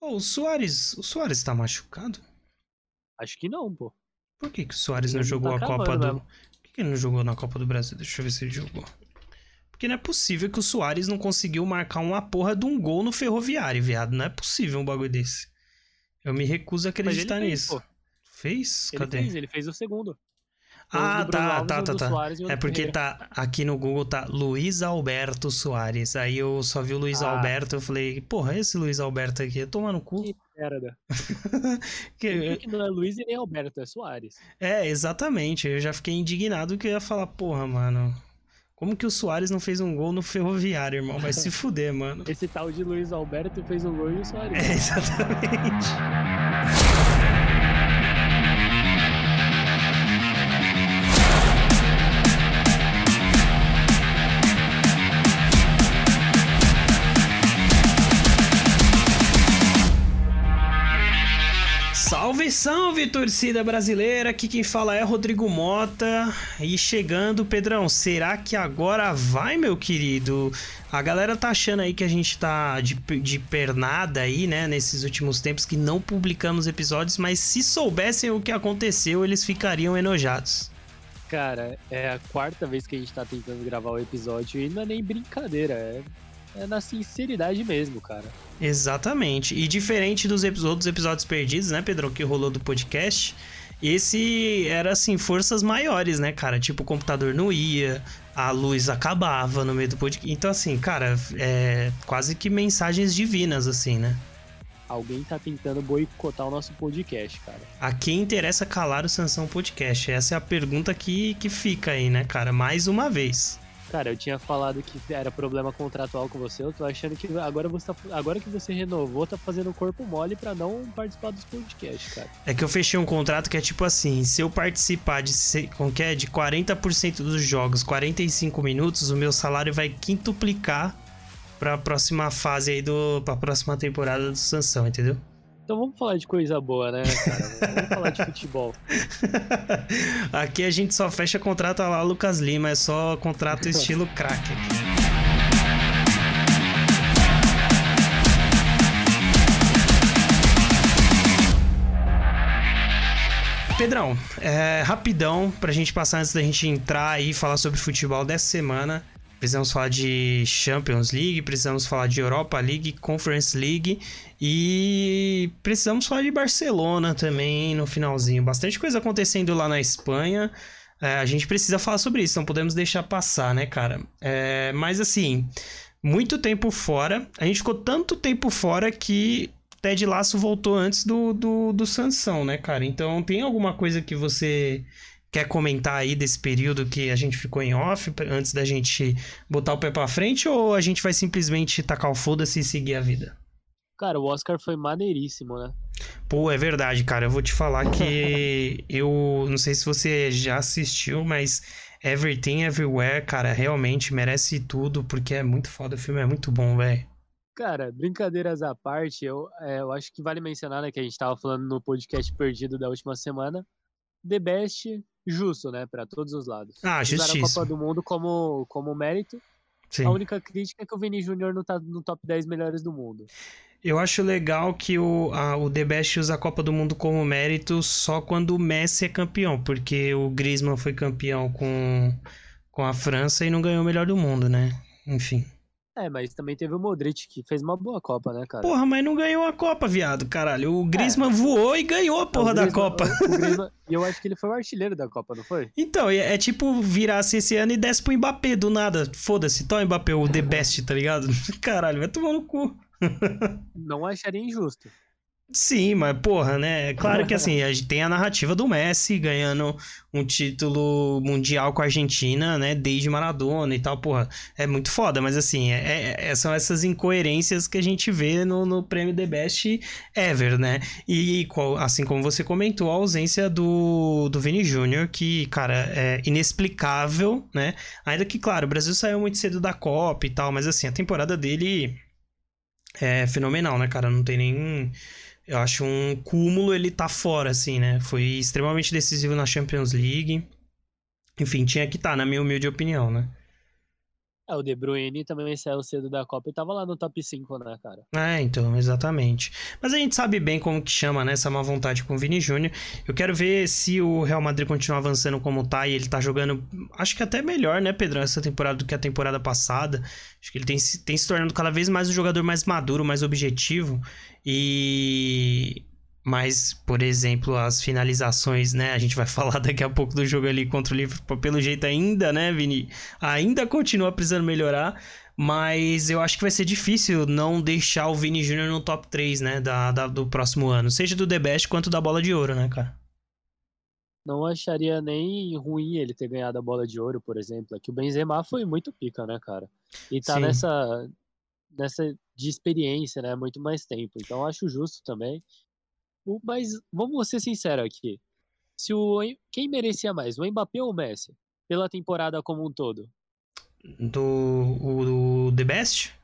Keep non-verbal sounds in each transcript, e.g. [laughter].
Ô, o Soares, o Soares tá machucado? Acho que não, pô. Por que, que o Soares não Ele jogou tá a Copa do. mesmo. Por que, que ele não jogou na Copa do Brasil? Deixa eu ver se ele jogou. Porque não é possível que o Soares não conseguiu marcar uma porra de um gol no ferroviário, viado. Não é possível um bagulho desse. Eu me recuso a ele acreditar fez, nisso. pô. Fez? Ele Cadê? fez, ele fez o segundo. Ah, Bruno tá, Alves, tá, tá, tá. O É porque tá aqui no Google tá Luiz Alberto Soares. Aí eu só vi o Luiz Ah. Alberto, eu falei, porra, esse Luiz Alberto aqui, toma no cu. Que merda. [laughs] Que- Que não é Luiz e nem Alberto, é Soares. É, exatamente. Eu já fiquei indignado que eu ia falar, porra, mano. Como que o Soares não fez um gol no ferroviário, irmão? Vai se fuder, mano. Esse tal de Luiz Alberto fez um gol e o Soares. [laughs] É, exatamente. Salve, salve, torcida brasileira! Aqui quem fala é Rodrigo Mota. E chegando, Pedrão, será que agora vai, meu querido? A galera tá achando aí que a gente tá de, de pernada aí, né, nesses últimos tempos, que não publicamos episódios, mas se soubessem o que aconteceu, eles ficariam enojados. Cara, é a quarta vez que a gente tá tentando gravar o episódio e não é nem brincadeira, é, é na sinceridade mesmo, cara. Exatamente. E diferente dos outros episódios perdidos, né, Pedro, que rolou do podcast, esse era assim, forças maiores, né, cara? Tipo, o computador não ia, a luz acabava no meio do podcast. Então, assim, cara, é quase que mensagens divinas, assim, né? Alguém tá tentando boicotar o nosso podcast, cara. A quem interessa calar o Sansão Podcast? Essa é a pergunta que, que fica aí, né, cara? Mais uma vez. Cara, eu tinha falado que era problema contratual com você, eu tô achando que agora você tá, agora que você renovou, tá fazendo corpo mole pra não participar dos podcasts, cara. É que eu fechei um contrato que é tipo assim: se eu participar de, como que é, de 40% dos jogos, 45 minutos, o meu salário vai quintuplicar pra próxima fase aí do. pra próxima temporada do Sansão, entendeu? Então vamos falar de coisa boa, né, cara? Vamos falar de futebol. [laughs] Aqui a gente só fecha contrato lá, Lucas Lima, é só contrato estilo craque. Pedrão, é, rapidão pra gente passar antes da gente entrar e falar sobre futebol dessa semana. Precisamos falar de Champions League, precisamos falar de Europa League, Conference League e precisamos falar de Barcelona também no finalzinho. Bastante coisa acontecendo lá na Espanha. É, a gente precisa falar sobre isso, não podemos deixar passar, né, cara? É, mas assim, muito tempo fora. A gente ficou tanto tempo fora que Ted Laço voltou antes do, do, do Sansão, né, cara? Então tem alguma coisa que você quer comentar aí desse período que a gente ficou em off antes da gente botar o pé pra frente ou a gente vai simplesmente tacar o foda-se e seguir a vida? Cara, o Oscar foi maneiríssimo, né? Pô, é verdade, cara. Eu vou te falar que [laughs] eu não sei se você já assistiu, mas Everything Everywhere, cara, realmente merece tudo, porque é muito foda. O filme é muito bom, velho. Cara, brincadeiras à parte, eu, é, eu acho que vale mencionar, né, que a gente tava falando no podcast perdido da última semana. The Best, justo, né, pra todos os lados. Ah, Usaram a justiça. Copa do Mundo como, como mérito. Sim. A única crítica é que o Vini Júnior não tá no top 10 melhores do mundo. Eu acho legal que o, a, o The Best usa a Copa do Mundo como mérito só quando o Messi é campeão, porque o Griezmann foi campeão com, com a França e não ganhou o melhor do mundo, né? Enfim. É, mas também teve o Modric, que fez uma boa Copa, né, cara? Porra, mas não ganhou a Copa, viado, caralho. O Griezmann voou e ganhou a porra É. Da Griezmann- Copa. o [laughs] Griezmann- E eu acho que ele foi o artilheiro da Copa, não foi? Então, é, é tipo virasse esse ano e desce pro Mbappé do nada. Foda-se, toma Mbappé, o The Best, tá ligado? [laughs] Caralho, vai tomar no cu. [laughs] Não acharia injusto. Sim, mas porra, né? Claro que assim, [laughs] a gente tem a narrativa do Messi ganhando um título mundial com a Argentina, né? Desde Maradona e tal, porra. É muito foda, mas assim, é, é- são essas incoerências que a gente vê no, no prêmio The Best Ever, né? E assim como você comentou, a ausência do, do Vini Júnior, que, cara, é inexplicável, né? Ainda que, claro, o Brasil saiu muito cedo da Copa e tal, mas assim, a temporada dele é fenomenal, né, cara? Não tem nem. Eu acho um cúmulo ele tá fora, assim, né? Foi extremamente decisivo na Champions League. Enfim, tinha que estar, na minha humilde opinião, né? É, o De Bruyne também saiu cedo da Copa e tava lá no top 5, né, cara? É, então, exatamente. Mas a gente sabe bem como que chama, né, essa má vontade com o Vini Júnior. Eu quero ver se o Real Madrid continua avançando como tá e ele tá jogando, acho que até melhor, né, Pedrão, essa temporada do que a temporada passada. Acho que ele tem, tem se tornando cada vez mais um jogador mais maduro, mais objetivo. E mas, por exemplo, as finalizações, né? A gente vai [laughs] falar daqui a pouco do jogo ali contra o Liverpool. Pelo jeito ainda, né, Vini? Ainda continua precisando melhorar. Mas eu acho que vai ser difícil não deixar o Vini Júnior no top 3, né? Da, da, do próximo ano. Seja do The Best quanto da bola de ouro, né, cara? Não acharia nem ruim ele ter ganhado a bola de ouro, por exemplo. É que o Benzema foi muito pica, né, cara? E tá nessa, nessa de experiência, né? Muito mais tempo. Então acho justo também. Mas vamos ser sinceros aqui. Se o, quem merecia mais, o Mbappé ou o Messi? Pela temporada como um todo? Do o, o The Best?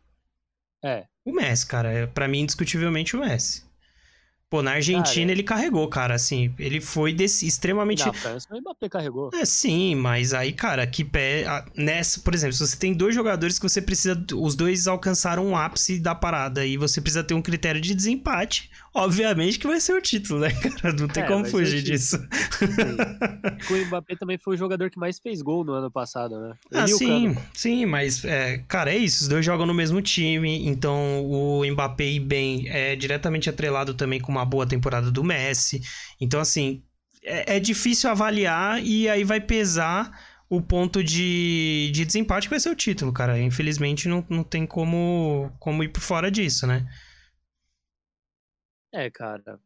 É. O Messi, cara. É, para mim, indiscutivelmente, o Messi. Pô, na Argentina cara, ele carregou, cara, assim, ele foi desse, extremamente... Na França o Mbappé carregou. É, sim, mas aí, cara, que pé... Nessa, por exemplo, se você tem dois jogadores que você precisa... Os dois alcançaram um ápice da parada e você precisa ter um critério de desempate, obviamente que vai ser o título, né, cara? Não tem é, como fugir disso. [laughs] o Mbappé também foi o jogador que mais fez gol no ano passado, né? Ele ah, sim, sim, mas, é, cara, é isso, os dois jogam no mesmo time, então o Mbappé e bem é diretamente atrelado também com uma boa temporada do Messi. Então, assim, é, é difícil avaliar e aí vai pesar o ponto de, de desempate que vai ser o título, cara. Infelizmente não, não tem como, como ir por fora disso, né? É, cara.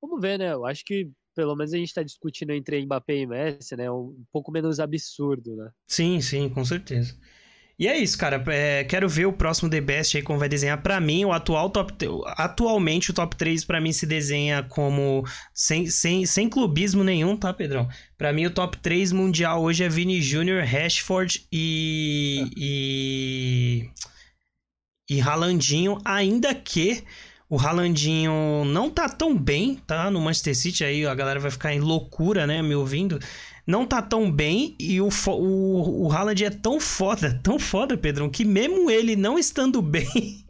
Vamos ver, né? Eu acho que pelo menos a gente tá discutindo entre Mbappé e Messi, né? Um pouco menos absurdo, né? Sim, sim, com certeza. E é isso, cara. É, quero ver o próximo The Best aí como vai desenhar. Para mim, o atual top. Atualmente, o top 3 para mim se desenha como. Sem, sem, sem clubismo nenhum, tá, Pedrão? Para mim, o top 3 mundial hoje é Vini Jr., Rashford e. É. E. E Ralandinho, ainda que. O Ralandinho não tá tão bem, tá? No Manchester City, aí a galera vai ficar em loucura, né? Me ouvindo não tá tão bem e o, o, o Haaland é tão foda, [laughs] tão foda, Pedrão, que mesmo ele não estando [laughs] bem,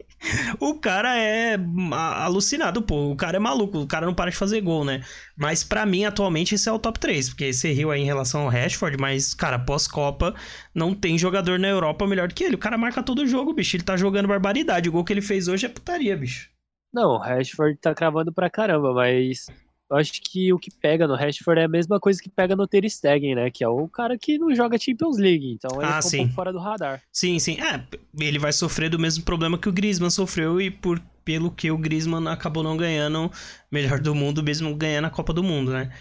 o cara é alucinado, pô. O cara é maluco, o cara não para de fazer gol, né? Mas para mim, atualmente, esse é o top 3, porque você riu aí em relação ao Rashford, mas, cara, pós-Copa, não tem jogador na Europa melhor que ele. O cara marca todo jogo, bicho. Ele tá jogando barbaridade. O gol que ele fez hoje é putaria, bicho. Não, o Rashford tá cravando pra caramba, mas eu acho que o que pega no Rashford é a mesma coisa que pega no Ter Stegen, né? Que é o cara que não joga Champions League, então ele ah, sim. um pouco fora do radar. Sim, sim. É, ele vai sofrer do mesmo problema que o Griezmann sofreu e por pelo que o Griezmann acabou não ganhando melhor do mundo, mesmo ganhando a Copa do Mundo, né?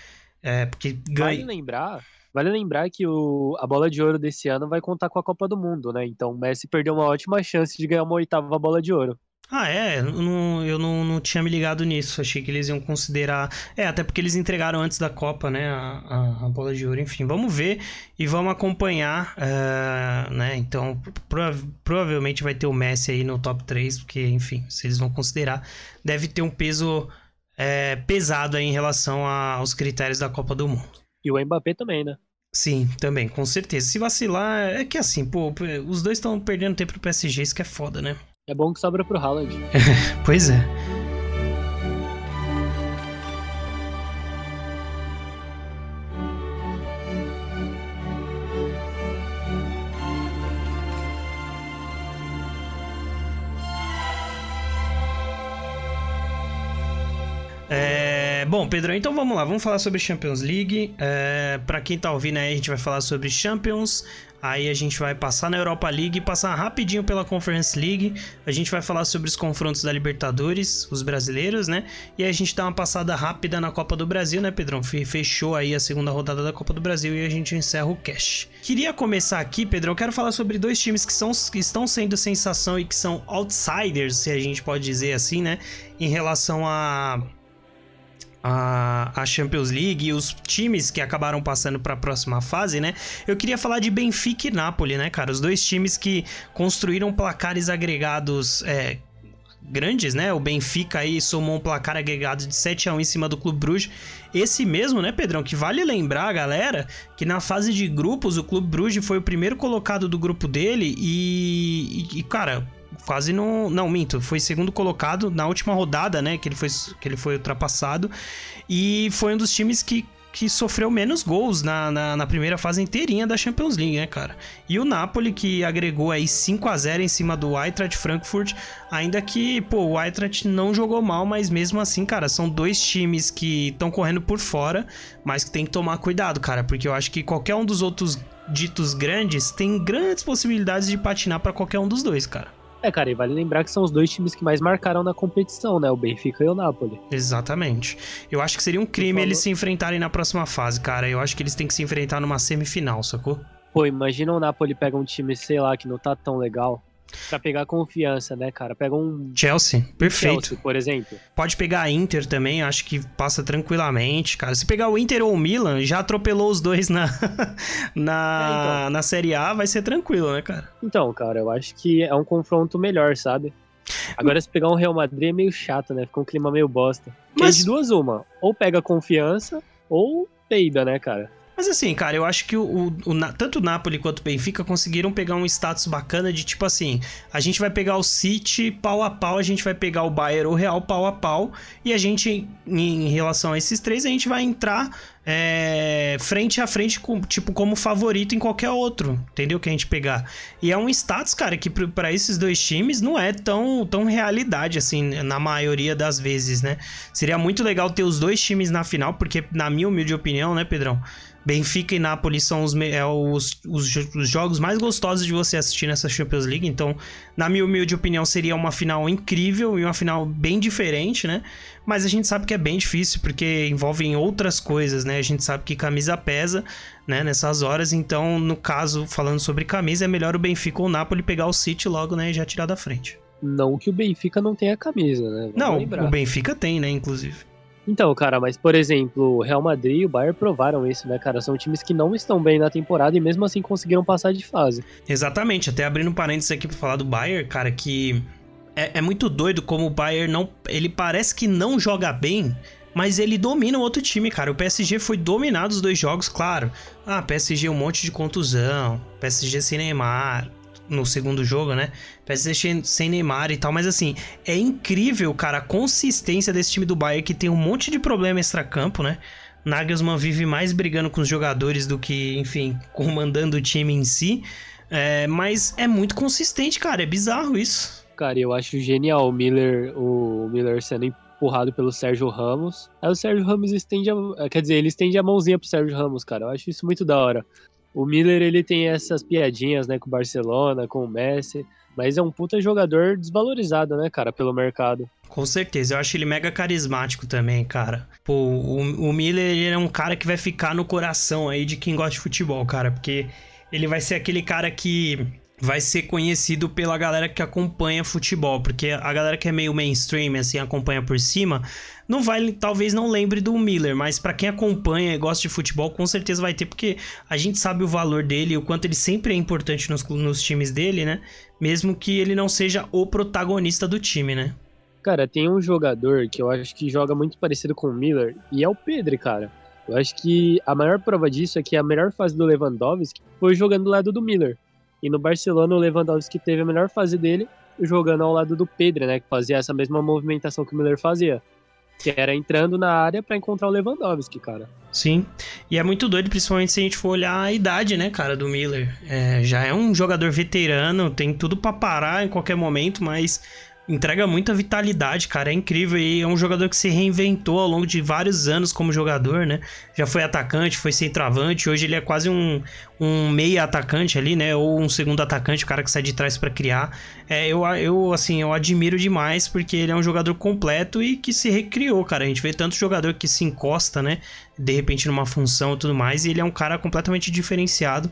É, porque ganha... Vale lembrar, vale lembrar que o, a bola de ouro desse ano vai contar com a Copa do Mundo, né? Então o Messi perdeu uma ótima chance de ganhar uma oitava bola de ouro. Ah, é? Eu, não, eu não, não tinha me ligado nisso. Achei que eles iam considerar. É, até porque eles entregaram antes da Copa, né? A, a, a bola de ouro. Enfim, vamos ver e vamos acompanhar, uh, né? Então, prova provavelmente vai ter o Messi aí no top 3, porque, enfim, se eles vão considerar, deve ter um peso é, pesado aí em relação a, aos critérios da Copa do Mundo. E o Mbappé também, né? Sim, também, com certeza. Se vacilar, é que assim, pô, os dois estão perdendo tempo pro PSG, isso que é foda, né? É bom que sobra pro Haaland. [laughs] pois é. Bom, Pedro, então vamos lá, vamos falar sobre Champions League. É, para quem tá ouvindo aí, a gente vai falar sobre Champions, Aí a gente vai passar na Europa League, passar rapidinho pela Conference League. A gente vai falar sobre os confrontos da Libertadores, os brasileiros, né? E aí a gente dá uma passada rápida na Copa do Brasil, né, Pedrão? Fechou aí a segunda rodada da Copa do Brasil e a gente encerra o cash. Queria começar aqui, Pedrão, eu quero falar sobre dois times que, são, que estão sendo sensação e que são outsiders, se a gente pode dizer assim, né? Em relação a a, a Champions League e os times que acabaram passando para a próxima fase, né? Eu queria falar de Benfica e Napoli, né, cara? Os dois times que construíram placares agregados é, grandes, né? O Benfica aí somou um placar agregado de 7 a 1 em cima do Clube Bruges. Esse mesmo, né, Pedrão? Que vale lembrar, galera, que na fase de grupos o Clube Bruges foi o primeiro colocado do grupo dele e, e, cara, quase não. Não, minto. Foi segundo colocado na última rodada, né? Que ele foi, que ele foi ultrapassado. E foi um dos times que que sofreu menos gols na, na, na, primeira fase inteirinha da Champions League, né, cara? E o Napoli, que agregou aí 5 a 0 em cima do Eintracht Frankfurt, ainda que, pô, o Eintracht não jogou mal, mas mesmo assim, cara, são dois times que estão correndo por fora, mas que tem que tomar cuidado, cara, porque eu acho que qualquer um dos outros ditos grandes tem grandes possibilidades de patinar para qualquer um dos dois, cara. É, cara, e vale lembrar que são os dois times que mais marcaram na competição, né? O Benfica e o Napoli. Exatamente. Eu acho que seria um crime eles se enfrentarem na próxima fase, cara. Eu acho que eles têm que se enfrentar numa semifinal, sacou? Pô, imagina o Napoli pega um time, sei lá, que não tá tão legal Pra pegar confiança, né, cara? Pega um. Chelsea, perfeito. Chelsea, por exemplo. Pode pegar a Inter também, acho que passa tranquilamente, cara. Se pegar o Inter ou o Milan, já atropelou os dois na, [laughs] na, é, então. na Série A, vai ser tranquilo, né, cara? Então, cara, eu acho que é um confronto melhor, sabe? Agora, se pegar um Real Madrid é meio chato, né? Fica um clima meio bosta. Mas de duas, uma. Ou pega confiança, ou peida, né, cara? Mas assim, cara, eu acho que o, o, o, tanto o Napoli quanto o Benfica conseguiram pegar um status bacana de tipo assim: a gente vai pegar o City pau a pau, a gente vai pegar o Bayern ou o Real pau a pau, e a gente, em relação a esses três, a gente vai entrar é, frente a frente, com, tipo, como favorito em qualquer outro, entendeu? Que a gente pegar. E é um status, cara, que para esses dois times não é tão, tão realidade, assim, na maioria das vezes, né? Seria muito legal ter os dois times na final, porque, na minha humilde opinião, né, Pedrão? Benfica e Napoli são os, é, os, os, os, jogos mais gostosos de você assistir nessa Champions League. Então, na minha humilde opinião, seria uma final incrível e uma final bem diferente, né? Mas a gente sabe que é bem difícil porque envolvem outras coisas, né? A gente sabe que camisa pesa, né? Nessas horas. Então, no caso, falando sobre camisa, é melhor o Benfica ou o Napoli pegar o City logo, né? E já tirar da frente. Não que o Benfica não tenha camisa, né? Vamos não, lembrar. o Benfica tem, né? Inclusive. Então, cara, mas por exemplo, o Real Madrid e o Bayern provaram isso, né, cara? São times que não estão bem na temporada e mesmo assim conseguiram passar de fase. Exatamente, até abrindo um parênteses aqui pra falar do Bayern, cara, que é, é muito doido como o Bayern não. Ele parece que não joga bem, mas ele domina o outro time, cara. O PSG foi dominado os dois jogos, claro. Ah, PSG um monte de contusão, PSG sem Neymar, no segundo jogo, né? PSG sem Neymar e tal, mas assim, é incrível, cara, a consistência desse time do Bayern que tem um monte de problema extra-campo, né? Nagelsmann vive mais brigando com os jogadores do que, enfim, [laughs] comandando o time em si. É, mas é muito consistente, cara. É bizarro isso. Cara, eu acho genial o Miller, o Miller sendo empurrado pelo Sérgio Ramos. Aí o Sérgio Ramos estende a, quer dizer, ele estende a mãozinha pro Sérgio Ramos, cara. Eu acho isso muito da hora. O Miller, ele tem essas piadinhas, né, com o Barcelona, com o Messi, mas é um puta jogador desvalorizado, né, cara, pelo mercado. Com certeza, eu acho ele mega carismático também, cara. Pô, o, o Miller, ele é um cara que vai ficar no coração aí de quem gosta de futebol, cara, porque ele vai ser aquele cara que vai ser conhecido pela galera que acompanha futebol, porque a galera que é meio mainstream, assim, acompanha por cima, não vai, talvez não lembre do Miller, mas para quem acompanha e gosta de futebol, com certeza vai ter, porque a gente sabe o valor dele, o quanto ele sempre é importante nos, nos times dele, né? Mesmo que ele não seja o protagonista do time, né? Cara, tem um jogador que eu acho que joga muito parecido com o Miller, e é o Pedro, cara. Eu acho que a maior prova disso é que a melhor fase do Lewandowski foi jogando do lado do Miller. E no Barcelona, o Lewandowski teve a melhor fase dele jogando ao lado do Pedro, né? Que fazia essa mesma movimentação que o Miller fazia. Que era entrando na área para encontrar o Lewandowski, cara. Sim. E é muito doido, principalmente se a gente for olhar a idade, né, cara, do Miller. É, já é um jogador veterano, tem tudo para parar em qualquer momento, mas entrega muita vitalidade, cara. É incrível. E é um jogador que se reinventou ao longo de vários anos como jogador, né? Já foi atacante, foi centroavante. Hoje ele é quase um, um meia atacante ali, né? Ou um segundo atacante, o cara que sai de trás para criar. É, eu, eu, assim, eu admiro demais porque ele é um jogador completo e que se recriou, cara. A gente vê tanto jogador que se encosta, né? De repente numa função e tudo mais. E ele é um cara completamente diferenciado.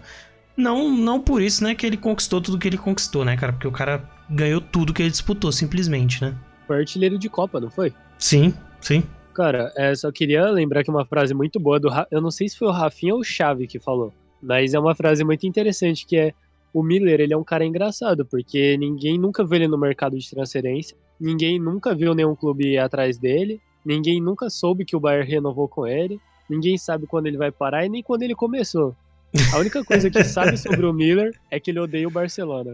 Não, não por isso, né, que ele conquistou tudo que ele conquistou, né, cara? Porque o cara ganhou tudo que ele disputou, simplesmente, né? Foi artilheiro de Copa, não foi? Sim, sim. Cara, é, só queria lembrar que uma frase muito boa do. Eu não sei se foi o Rafinha ou o Xavi que falou, mas é uma frase muito interessante que é. O Miller, ele é um cara engraçado, porque ninguém nunca vê ele no mercado de transferência. ninguém nunca viu nenhum clube atrás dele, ninguém nunca soube que o Bayern renovou com ele, ninguém sabe quando ele vai parar e nem quando ele começou. A única coisa que sabe [laughs] sobre o Miller é que ele odeia o Barcelona.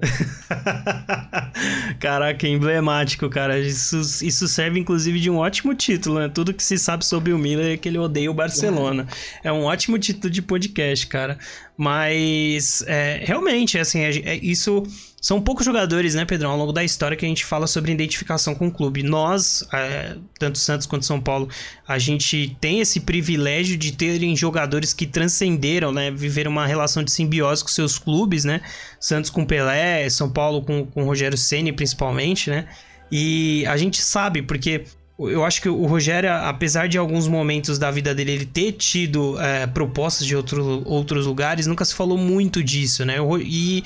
[laughs] Caraca, emblemático, cara. Isso, isso serve inclusive de um ótimo título, né? Tudo que se sabe sobre o Miller é que ele odeia o Barcelona. É um ótimo título de podcast, cara. Mas, é, realmente, assim, é, é, isso são poucos jogadores, né, Pedrão, ao longo da história que a gente fala sobre identificação com o clube. Nós, é, tanto Santos quanto São Paulo, a gente tem esse privilégio de terem jogadores que transcenderam, né, viveram uma relação de simbiose com seus clubes, né? Santos com Pelé, São Paulo com, com Rogério Ceni principalmente, né? E a gente sabe, porque eu acho que o Rogério, apesar de alguns momentos da vida dele ele ter tido é, propostas de outro, outros lugares, nunca se falou muito disso, né? E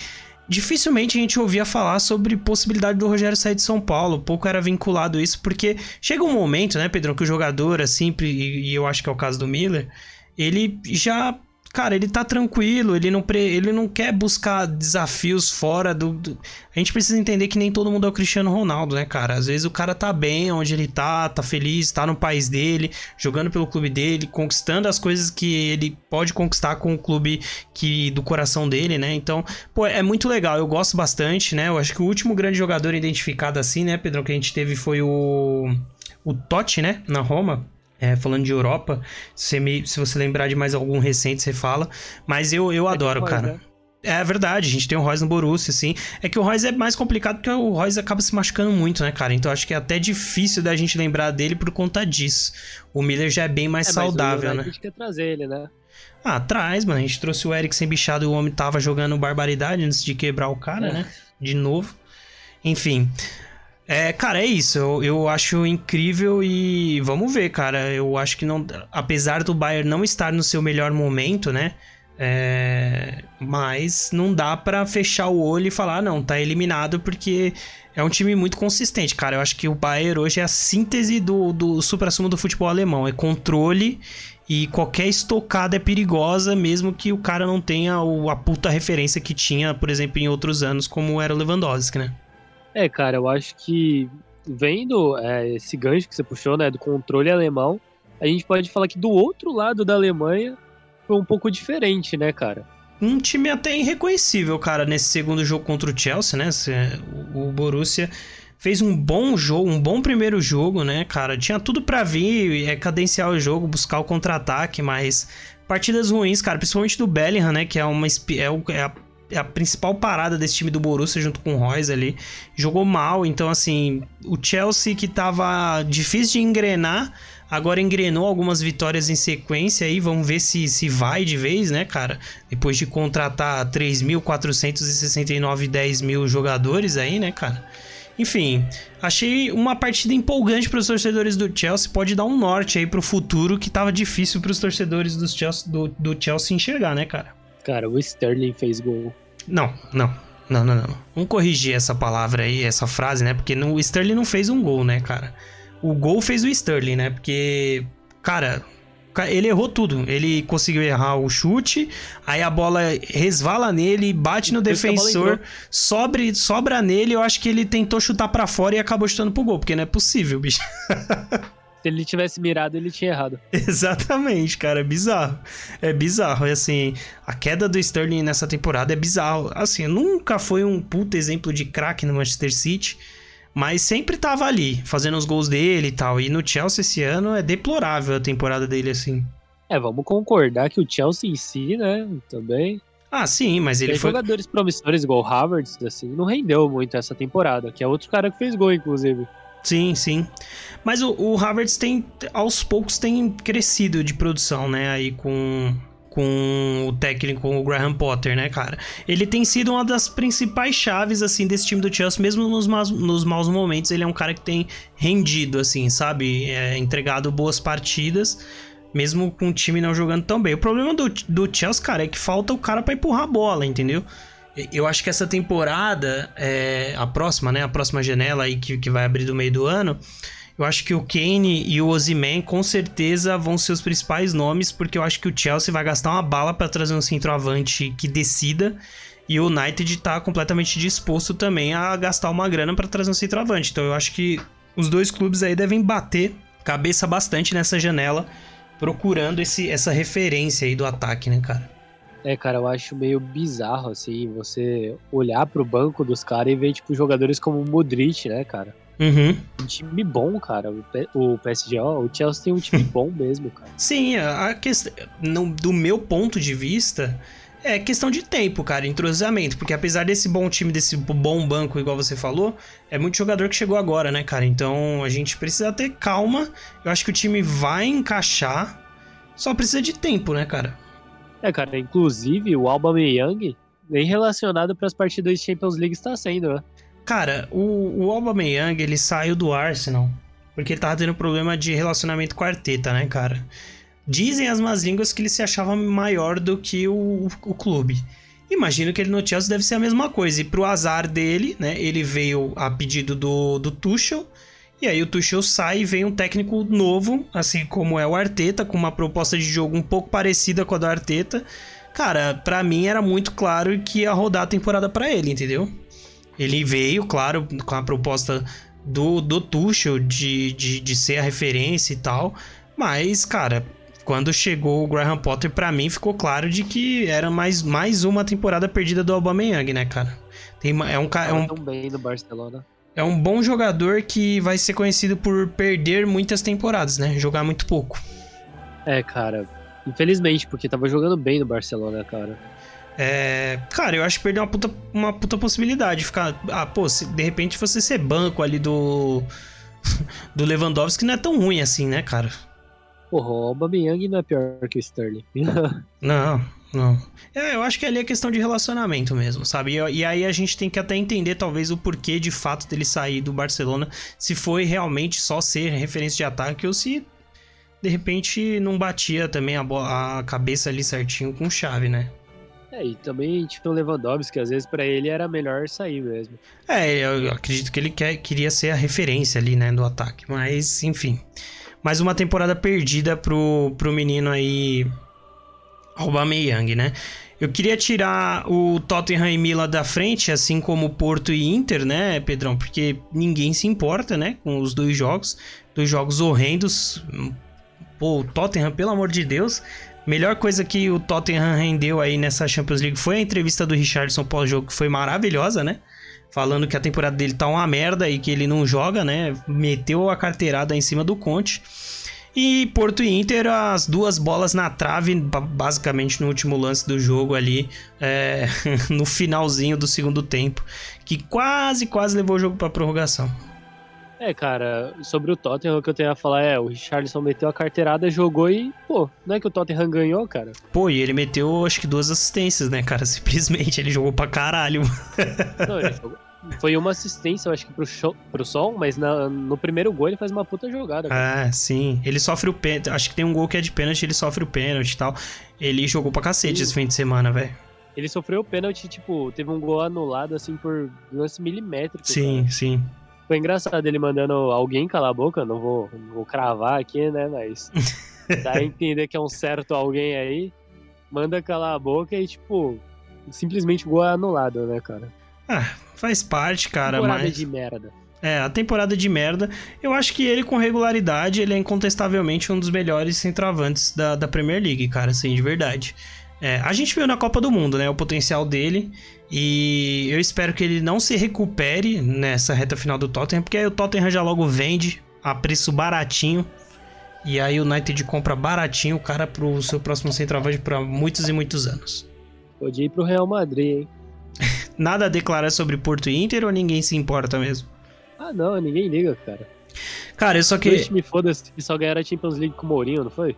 dificilmente a gente ouvia falar sobre possibilidade do Rogério sair de São Paulo. Pouco era vinculado isso, porque chega um momento, né, Pedrão, que o jogador, assim, e eu acho que é o caso do Miller, ele já cara, ele tá tranquilo, ele não, pre... ele não quer buscar desafios fora do, do, A gente precisa entender que nem todo mundo é o Cristiano Ronaldo, né, cara? Às vezes o cara tá bem onde ele tá, tá feliz, tá no país dele, jogando pelo clube dele, conquistando as coisas que ele pode conquistar com o clube que do coração dele, né? Então, pô, é muito legal, eu gosto bastante, né? Eu acho que o último grande jogador identificado assim, né, Pedrão, que a gente teve foi o. O Totti, né? Na Roma. É, falando de Europa, se, me, se você lembrar de mais algum recente, você fala. Mas eu, eu é adoro, cara. Né? É verdade, a gente tem o Royce no Borussia, assim. É que o Royce é mais complicado porque o Royce acaba se machucando muito, né, cara? Então acho que é até difícil da gente lembrar dele por conta disso. O Miller já é bem mais é, saudável, né? A gente quer trazer ele, né? Ah, traz, mano. A gente trouxe o Eric sem bichado e o homem tava jogando barbaridade antes de quebrar o cara, é. né? De novo. Enfim. É, cara, é isso. Eu, eu acho incrível e vamos ver, cara. Eu acho que não. Apesar do Bayern não estar no seu melhor momento, né? É, mas não dá para fechar o olho e falar, ah, não, tá eliminado porque é um time muito consistente, cara. Eu acho que o Bayern hoje é a síntese do, do supra-sumo do futebol alemão. É controle e qualquer estocada é perigosa, mesmo que o cara não tenha o, a puta referência que tinha, por exemplo, em outros anos, como era o Lewandowski, né? É, cara, eu acho que vendo é, esse gancho que você puxou, né, do controle alemão, a gente pode falar que do outro lado da Alemanha foi um pouco diferente, né, cara? Um time até irreconhecível, cara, nesse segundo jogo contra o Chelsea, né? O Borussia fez um bom jogo, um bom primeiro jogo, né, cara? Tinha tudo para vir, é cadenciar o jogo, buscar o contra-ataque, mas partidas ruins, cara, principalmente do Bellingham, né, que é uma é, é a a principal parada desse time do Borussia junto com o Royce ali. Jogou mal, então assim, o Chelsea que tava difícil de engrenar, agora engrenou algumas vitórias em sequência aí, vamos ver se, se vai de vez, né, cara? Depois de contratar 3.469 10 mil jogadores aí, né, cara? Enfim, achei uma partida empolgante para os torcedores do Chelsea. Pode dar um norte aí pro futuro que tava difícil para os torcedores do Chelsea, do, do Chelsea enxergar, né, cara? Cara, o Sterling fez gol. Não, não. Não, não, não. Vamos corrigir essa palavra aí, essa frase, né? Porque no, o Sterling não fez um gol, né, cara? O gol fez o Sterling, né? Porque, cara, ele errou tudo. Ele conseguiu errar o chute, aí a bola resvala nele, bate no defensor, sobre, sobra nele. Eu acho que ele tentou chutar para fora e acabou chutando pro gol, porque não é possível, bicho. [laughs] Se ele tivesse mirado, ele tinha errado. [laughs] Exatamente, cara, é bizarro. É bizarro. É assim, a queda do Sterling nessa temporada é bizarro. Assim, nunca foi um puto exemplo de craque no Manchester City, mas sempre tava ali, fazendo os gols dele e tal. E no Chelsea esse ano é deplorável a temporada dele, assim. É, vamos concordar que o Chelsea em si, né, também. Ah, sim, mas ele Tem foi. jogadores promissores igual o Havertz, assim, não rendeu muito essa temporada, que é outro cara que fez gol, inclusive. Sim, sim. Mas o, o Havertz tem, aos poucos, tem crescido de produção, né? Aí com, com o técnico, o Graham Potter, né, cara? Ele tem sido uma das principais chaves, assim, desse time do Chelsea, mesmo nos, maus, nos maus momentos. Ele é um cara que tem rendido, assim, sabe? É, entregado boas partidas, mesmo com o time não jogando tão bem. O problema do, do Chelsea, cara, é que falta o cara para empurrar a bola, entendeu? Eu acho que essa temporada, é, a próxima, né? A próxima janela aí que, que vai abrir do meio do ano. Eu acho que o Kane e o Ozyman com certeza vão ser os principais nomes, porque eu acho que o Chelsea vai gastar uma bala para trazer um centroavante que decida. E o United está completamente disposto também a gastar uma grana para trazer um centroavante. Então eu acho que os dois clubes aí devem bater cabeça bastante nessa janela, procurando esse, essa referência aí do ataque, né, cara? É, cara, eu acho meio bizarro, assim, você olhar pro banco dos caras e ver, tipo, jogadores como o Modric, né, cara? Uhum. Um time bom, cara. O PSG, ó, o Chelsea tem um time [laughs] bom mesmo, cara. Sim, a questão. Do meu ponto de vista, é questão de tempo, cara, entrosamento. Porque apesar desse bom time, desse bom banco, igual você falou, é muito jogador que chegou agora, né, cara? Então a gente precisa ter calma. Eu acho que o time vai encaixar. Só precisa de tempo, né, cara? É, cara, inclusive o Alba Meyang, nem relacionado para as partidas de Champions League está sendo, né? Cara, o, o Aubameyang, ele saiu do Arsenal porque ele tava tendo problema de relacionamento com a Arteta, né, cara? Dizem as más línguas que ele se achava maior do que o, o clube. Imagino que ele no Chelsea deve ser a mesma coisa. E pro azar dele, né, ele veio a pedido do, do Tuchel, e aí o Tuchel sai e vem um técnico novo, assim como é o Arteta, com uma proposta de jogo um pouco parecida com a do Arteta. Cara, para mim era muito claro que ia rodar a temporada para ele, entendeu? Ele veio, claro, com a proposta do, do Tuchel de, de, de ser a referência e tal. Mas, cara, quando chegou o Graham Potter, para mim ficou claro de que era mais, mais uma temporada perdida do Aubameyang, né, cara? Tem, é um cara. É um, bem do Barcelona. É um bom jogador que vai ser conhecido por perder muitas temporadas, né? Jogar muito pouco. É, cara. Infelizmente, porque tava jogando bem no Barcelona, cara. É, cara, eu acho que perdeu uma puta, uma puta possibilidade de ficar. Ah, pô, se, de repente você ser banco ali do. [laughs] do Lewandowski não é tão ruim assim, né, cara? Porra, o Aubameyang não é pior que o Sterling. [laughs] não, não. É, eu acho que ali é questão de relacionamento mesmo, sabe? E, e, aí a gente tem que até entender, talvez, o porquê de fato dele sair do Barcelona. Se foi realmente só ser referência de ataque ou se de repente não batia também a, a cabeça ali certinho com chave, né? É, e também, tipo, o Lewandowski, às vezes para ele era melhor sair mesmo. É, eu acredito que ele quer, queria ser a referência ali, né, do ataque. Mas, enfim. Mais uma temporada perdida pro, pro menino aí, Aubameyang, né? Eu queria tirar o Tottenham e Milan da frente, assim como Porto e Inter, né, Pedrão? Porque ninguém se importa, né, com os dois jogos. Dois jogos horrendos. Pô, o Tottenham, pelo amor de Deus, Melhor coisa que o Tottenham rendeu aí nessa Champions League foi a entrevista do Richardson pós-jogo, que foi maravilhosa, né? Falando que a temporada dele tá uma merda e que ele não joga, né? Meteu a carteirada em cima do Conte. E Porto e Inter, as duas bolas na trave, basicamente no último lance do jogo ali, é, [laughs] no finalzinho do segundo tempo, que quase, quase levou o jogo para prorrogação. É, cara, sobre o Tottenham, o que eu tenho a falar é, o Richardson meteu a carteirada, jogou e, pô, não é que o Tottenham ganhou, cara? Pô, e ele meteu, acho que duas assistências, né, cara? [laughs] Simplesmente, ele jogou pra caralho. Não, ele jogou... Foi uma assistência, eu acho que pro, show, pro som, mas na, no primeiro gol ele faz uma puta jogada. Cara. Ah, sim. Ele sofre o pênalti. Acho que tem um gol que é de pênalti, ele sofre o pênalti e tal. Ele jogou pra cacete sim. esse fim de semana, velho. Ele sofreu o pênalti, tipo, teve um gol anulado, assim, por lance milimétrico. Sim, cara. sim. Foi engraçado ele mandando alguém calar a boca, não vou, não vou cravar aqui, né? Mas [laughs] dá a entender que é um certo alguém aí. Manda calar a boca e, tipo, simplesmente gol anulado, né, cara? Ah, faz parte, cara, temporada mas... de merda. É, a temporada de merda. Eu acho que ele, com regularidade, ele é incontestavelmente um dos melhores centroavantes da, da Premier League, cara, assim, de verdade. É, a gente viu na Copa do Mundo, né, o potencial dele. E eu espero que ele não se recupere nessa reta final do Tottenham, porque aí o Tottenham já logo vende a preço baratinho. E aí o United compra baratinho o cara pro seu próximo centroavante para muitos e muitos anos. Pode ir pro Real Madrid, hein? [laughs] Nada a declarar sobre Porto e Inter ou ninguém se importa mesmo? Ah, não, ninguém liga, cara. Cara, eu só que. me foda-se que só ganharam a Champions League com o Mourinho, não foi?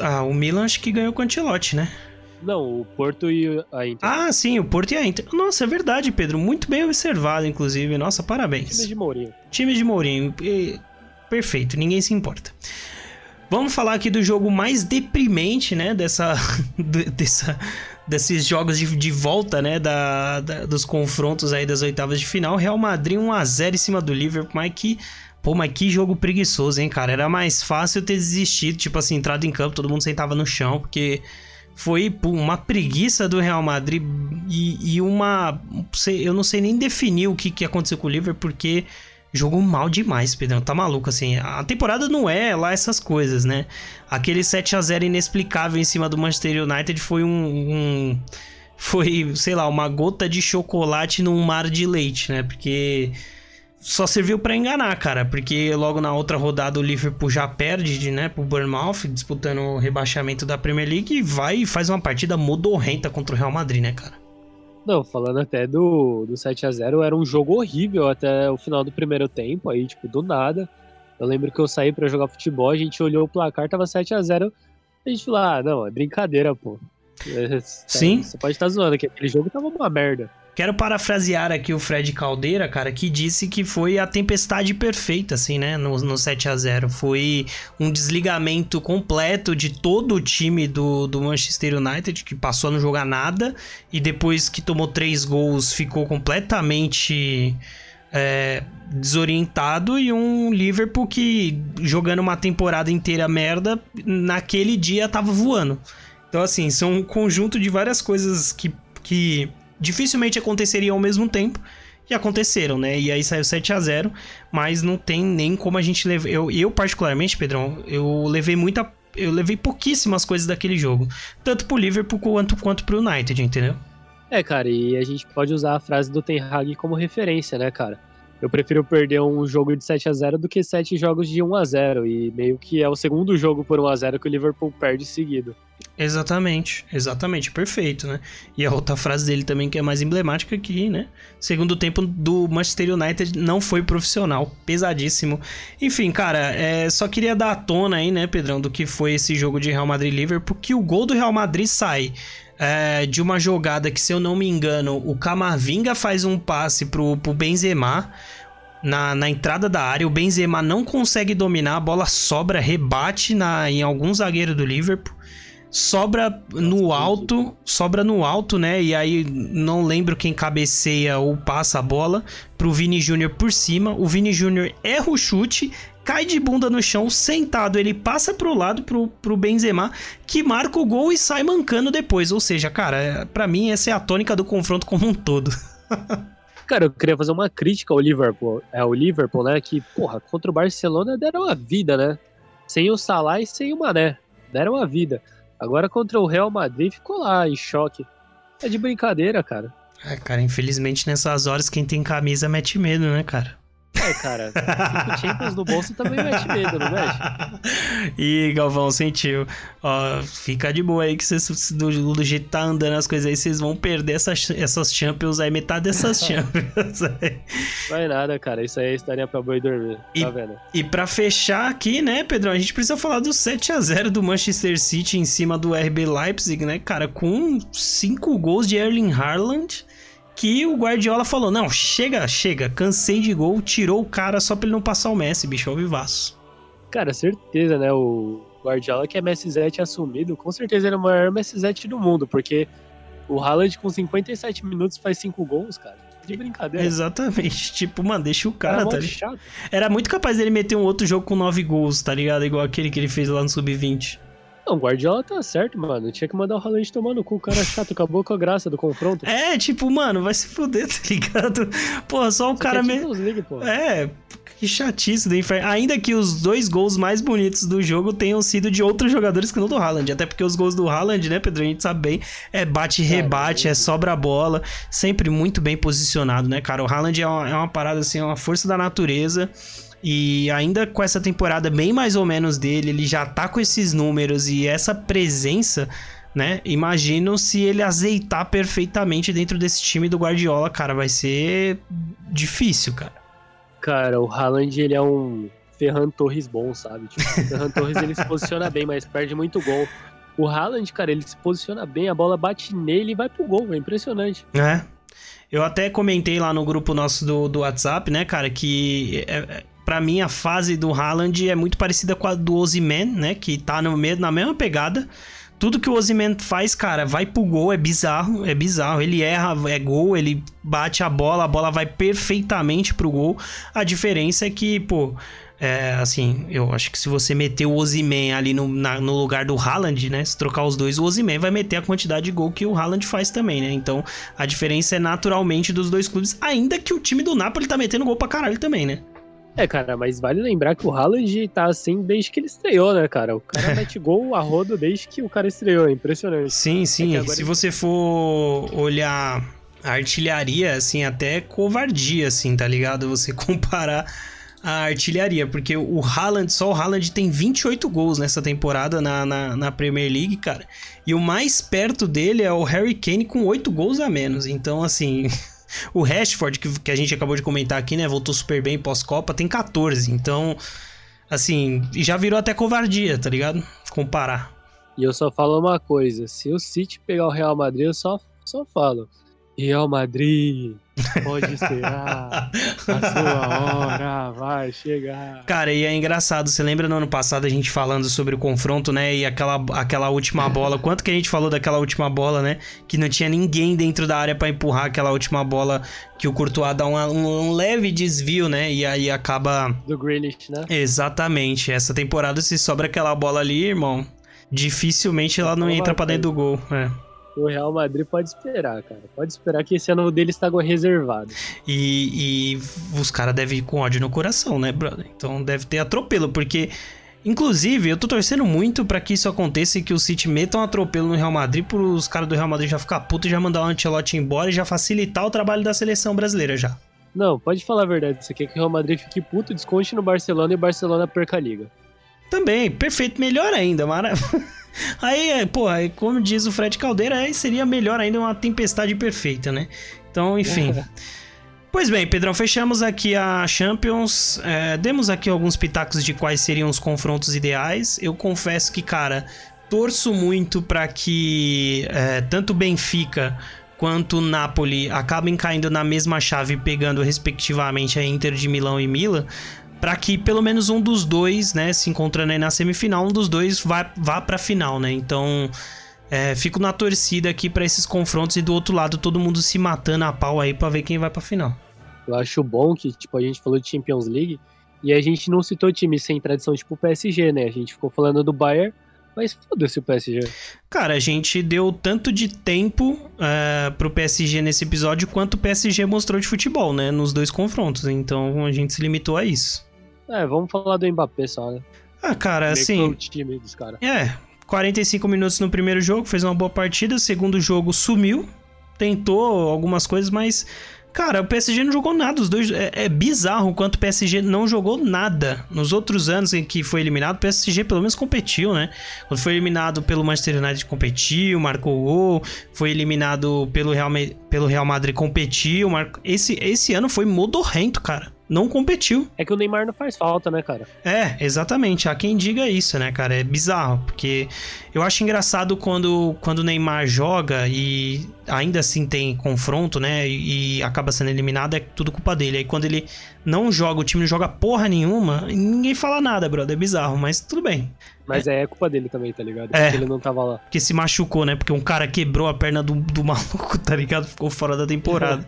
Ah, o Milan acho que ganhou com o Ancelotti, né? Não, o Porto e a Inter. Ah, sim, o Porto e a Inter. Nossa, é verdade, Pedro. Muito bem observado, inclusive. Nossa, parabéns. Time de Mourinho. Time de Mourinho. Perfeito, ninguém se importa. Vamos falar aqui do jogo mais deprimente, né? Dessa. [laughs] dessa desses jogos de, de volta, né? Da, da, dos confrontos aí das oitavas de final. Real Madrid 1x0 em cima do Liverpool, mas que. Pô, mas que jogo preguiçoso, hein, cara? Era mais fácil ter desistido, tipo assim, entrado em campo, todo mundo sentava no chão, porque foi uma preguiça do Real Madrid e, e, uma. Eu não sei nem definir o que, que aconteceu com o Liverpool, porque jogou mal demais, Pedrão. Tá maluco, assim. A temporada não é lá essas coisas, né? Aquele 7 a 0 inexplicável em cima do Manchester United foi um, um. foi, sei lá, uma gota de chocolate num mar de leite, né? Porque só serviu para enganar, cara, porque logo na outra rodada o Liverpool já perde, né, pro Bournemouth, disputando o rebaixamento da Premier League e vai e faz uma partida modorrenta contra o Real Madrid, né, cara? Não, falando até do, do 7 a 0 era um jogo horrível até o final do primeiro tempo, aí, tipo, do nada. Eu lembro que eu saí para jogar futebol, a gente olhou o placar, tava 7 a 0 a gente falou, ah, não, é brincadeira, pô. Sim. Você pode estar zoando, que aquele jogo tava uma merda. Quero parafrasear aqui o Fred Caldeira, cara, que disse que foi a tempestade perfeita, assim, né, no, no 7 a 0 Foi um desligamento completo de todo o time do, do Manchester United, que passou a não jogar nada, e depois que tomou três gols ficou completamente é, desorientado, e um Liverpool que, jogando uma temporada inteira merda, naquele dia tava voando. Então, assim, são um conjunto de várias coisas que. que dificilmente aconteceriam ao mesmo tempo. E aconteceram, né? E aí saiu 7 a 0 mas não tem nem como a gente levar. Eu, eu, particularmente, Pedrão, eu levei muita. Eu levei pouquíssimas coisas daquele jogo. Tanto pro Liverpool quanto, quanto pro United, entendeu? É, cara, e a gente pode usar a frase do Ten Hag como referência, né, cara? Eu prefiro perder um jogo de 7 a 0 do que 7 jogos de 1 a 0 E meio que é o segundo jogo por 1 a 0 que o Liverpool perde seguido. Exatamente, exatamente, perfeito, né? E a outra frase dele também que é mais emblemática aqui, né? Segundo tempo do Manchester United não foi profissional, pesadíssimo. Enfim, cara, é, só queria dar a tona aí, né, Pedrão, do que foi esse jogo de Real Madrid-Liverpool, porque o gol do Real Madrid sai é, de uma jogada que, se eu não me engano, o Camavinga faz um passe pro, pro Benzema na, na entrada da área. O Benzema não consegue dominar, a bola sobra, rebate na, em algum zagueiro do Liverpool. Sobra no alto, sobra no alto, né? E aí não lembro quem cabeceia ou passa a bola pro Vini Júnior por cima. O Vini Júnior erra o chute, cai de bunda no chão, sentado, ele passa pro lado pro, pro Benzema, que marca o gol e sai mancando depois. Ou seja, cara, para mim essa é a tônica do confronto como um todo. [laughs] Cara, eu queria fazer uma crítica ao Liverpool. É o Liverpool, né? Que, porra, contra o Barcelona deram a vida, né? Sem o Salah e sem o Mané. Deram a vida. Agora contra o Real Madrid ficou lá em choque. É de brincadeira, cara. É, cara, infelizmente nessas horas quem tem camisa mete medo, né, cara? É, cara, cinco Champions no bolso também mete medo, não mete? [laughs] Ih, Galvão, sentiu. Ó, fica de boa aí que vocês, do, do jeito que tá andando as coisas aí, vocês vão perder essas, essas Champions aí, metade dessas [laughs] Champions aí. Vai nada, cara, isso aí é estaria pra boi dormir, e, tá vendo? E pra fechar aqui, né, Pedrão, a gente precisa falar do 7 a 0 do Manchester City em cima do RB Leipzig, né, cara, com cinco gols de Erling Haaland que o Guardiola falou: não, chega, chega, cansei de gol, tirou o cara só pra ele não passar o Messi, bicho, é o vivaço. Cara, certeza, né? O Guardiola, que é Messi Zete assumido, com certeza ele é o maior Messi Zete do mundo, porque o Haaland com 57 minutos faz 5 gols, cara. De brincadeira. Exatamente. [laughs] Tipo, mano, deixa o cara, Era tá ligado? Era muito capaz dele meter um outro jogo com 9 gols, tá ligado? Igual aquele que ele fez lá no Sub-20. Não, o Guardiola tá certo, mano. Tinha que mandar o Haaland tomar no cu, o cara chato, acabou com a graça do confronto. É, tipo, mano, vai se fuder, tá ligado? Porra, só o Você cara mesmo. É, que chatice do inferno. Ainda que os dois gols mais bonitos do jogo tenham sido de outros jogadores que não do Haaland. Até porque os gols do Haaland, né, Pedro? A gente sabe bem. É bate-rebate, é, é sobra a bola. Sempre muito bem posicionado, né, cara? O Haaland é uma, é uma parada assim, é uma força da natureza. E ainda com essa temporada bem mais ou menos dele, ele já tá com esses números e essa presença, né? Imagino se ele azeitar perfeitamente dentro desse time do Guardiola, cara, vai ser difícil, cara. Cara, o Haaland, ele é um Ferran Torres bom, sabe? Tipo, o Ferran Torres ele se posiciona bem, mas perde muito gol. O Haaland, cara, ele se posiciona bem, a bola bate nele e vai pro gol, é impressionante. É. Eu até comentei lá no grupo nosso do, do WhatsApp, né, cara, que é, é para mim a fase do Haaland é muito parecida com a do Ozyman, né? Que tá no meio, na mesma pegada. Tudo que o Ozyman faz, cara, vai pro gol, é bizarro, é bizarro. Ele erra, é gol, ele bate a bola, a bola vai perfeitamente pro gol. A diferença é que, pô, é, assim, eu acho que se você meter o Ozyman ali no, na, no lugar do Haaland, né? Se trocar os dois, o Ozyman vai meter a quantidade de gol que o Haaland faz também, né? Então, a diferença é naturalmente dos dois clubes, ainda que o time do Napoli tá metendo gol pra caralho também, né? É, cara, mas vale lembrar que o Haaland tá assim desde que ele estreou, né, cara? O cara [laughs] mete gol a rodo desde que o cara estreou, é impressionante. Sim, sim. É Se você for olhar a artilharia, assim, até covardia, assim, tá ligado? Você [laughs] comparar a artilharia, porque o Haaland, só o Haaland tem 28 gols nessa temporada na, na, na, Premier League, cara. E o mais perto dele é o Harry Kane com 8 gols a menos. Então, assim, [laughs] o Rashford, que, que a gente acabou de comentar aqui, né, voltou super bem pós-Copa, tem 14. Então, assim, já virou até covardia, tá ligado? Comparar. E eu só falo uma coisa: se o City pegar o Real Madrid, eu só, só falo. Real Madrid, pode esperar, a sua hora vai chegar. Cara, e é engraçado, você lembra no ano passado a gente falando sobre o confronto, né, e aquela, aquela última bola, quanto que a gente falou daquela última bola, né, que não tinha ninguém dentro da área para empurrar aquela última bola, que o Courtois dá um, leve desvio, né, e aí acaba... Do Grealish, né? Exatamente, essa temporada se sobra aquela bola ali, irmão, dificilmente ela não entra para dentro do gol, é o Real Madrid pode esperar, cara. Pode esperar que esse ano dele está reservado. E, e os caras devem ir com ódio no coração, né, brother? Então deve ter atropelo, porque. Inclusive, eu tô torcendo muito para que isso aconteça e que o City meta um atropelo no Real Madrid os caras do Real Madrid já ficar puto e já mandar o Ancelotti embora e já facilitar o trabalho da seleção brasileira já. Não, pode falar a verdade. Você quer que o Real Madrid fique puto, desconte no Barcelona e o Barcelona perca a liga. Também, perfeito, melhor ainda, maravilha. [laughs] Aí, pô, como diz o Fred Caldeira, aí seria melhor ainda uma tempestade perfeita, né? Então, enfim. [laughs] Pois bem, Pedrão, fechamos aqui a Champions. É, demos aqui alguns pitacos de quais seriam os confrontos ideais. Eu confesso que, cara, torço muito para que é, tanto Benfica quanto Napoli acabem caindo na mesma chave, pegando respectivamente a Inter de Milão e Milan, para que pelo menos um dos dois, né, se encontrando aí na semifinal, um dos dois vá, vá pra final, né? Então, é, fico na torcida aqui para esses confrontos e do outro lado todo mundo se matando a pau aí para ver quem vai pra final. Eu acho bom que, tipo, a gente falou de Champions League e a gente não citou times sem tradição, tipo o PSG, né? A gente ficou falando do Bayern, mas foda-se o PSG. Cara, a gente deu tanto de tempo uh, pro PSG nesse episódio quanto o PSG mostrou de futebol, né? Nos dois confrontos. Então a gente se limitou a isso. É, vamos falar do Mbappé só, né? Ah, cara, assim. O time dos caras. É, 45 minutos no primeiro jogo, fez uma boa partida. Segundo jogo sumiu, tentou algumas coisas, mas Cara, o PSG não jogou nada. Os dois é, é, bizarro o quanto o PSG não jogou nada. Nos outros anos em que foi eliminado, o PSG pelo menos competiu, né? Quando foi eliminado pelo Manchester United, competiu, marcou gol. Foi eliminado pelo Real, pelo Real Madrid, competiu. Mar... Esse, esse ano foi modorrento, cara não competiu. É que o Neymar não faz falta, né, cara? É, exatamente. Há quem diga isso, né, cara? É bizarro, porque eu acho engraçado quando, quando o Neymar joga e ainda assim tem confronto, né, e, e acaba sendo eliminado, é tudo culpa dele. Aí quando ele não joga, o time não joga porra nenhuma, ninguém fala nada, brother. É bizarro, mas tudo bem. Mas é, é culpa dele também, tá ligado? É. Porque ele não tava lá. Porque se machucou, né? Porque um cara quebrou a perna do, do [laughs] maluco, tá ligado? Ficou fora da temporada.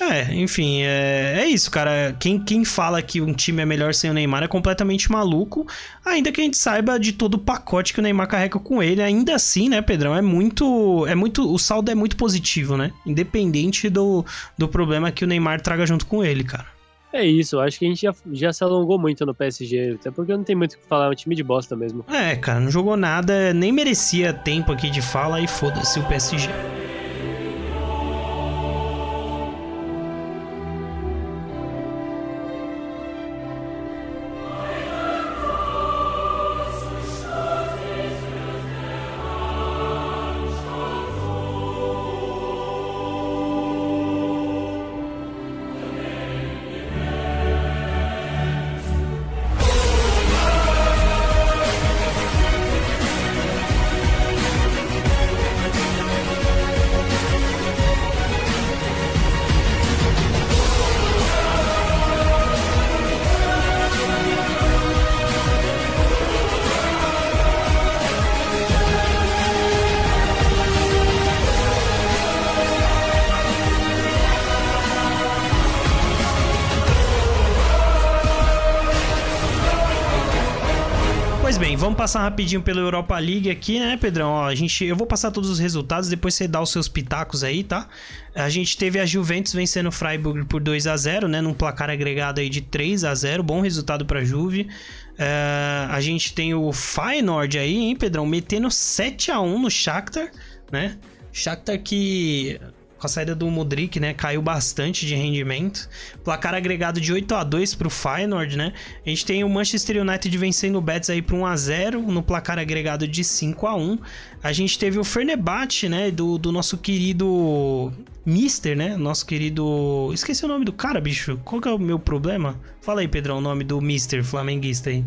É, enfim, é, é isso, cara. Quem, quem fala que um time é melhor sem o Neymar é completamente maluco. Ainda que a gente saiba de todo o pacote que o Neymar carrega com ele. Ainda assim, né, Pedrão? É muito. É muito. O saldo é muito positivo, né? Independente do, do problema que o Neymar traga junto com ele, cara. É isso, acho que a gente já, já se alongou muito no PSG, até porque não tem muito o que falar, é um time de bosta mesmo. É, cara, não jogou nada, nem merecia tempo aqui de fala e foda-se o PSG. Passar rapidinho pela Europa League aqui, né, Pedrão? Ó, a gente, eu vou passar todos os resultados, depois você dá os seus pitacos aí, tá? A gente teve a Juventus vencendo o Freiburg por 2 a 0 né, num placar agregado aí de 3 a 0 bom resultado pra Juve. Uh, a gente tem o Feyenoord aí, hein, Pedrão? Metendo 7 a 1 no Shakhtar, né? Shakhtar que com a saída do Mudrik, né, caiu bastante de rendimento. Placar agregado de 8 a 2 para o Feyenoord, né? A gente tem o Manchester United vencendo o Betis aí por 1 a 0 no placar agregado de 5 a 1. A gente teve o Fenerbahçe, né, do, do nosso querido Mister, né? Nosso querido. Esqueci o nome do cara, bicho. Qual que é o meu problema? Fala aí, Pedrão, o nome do Mister flamenguista aí.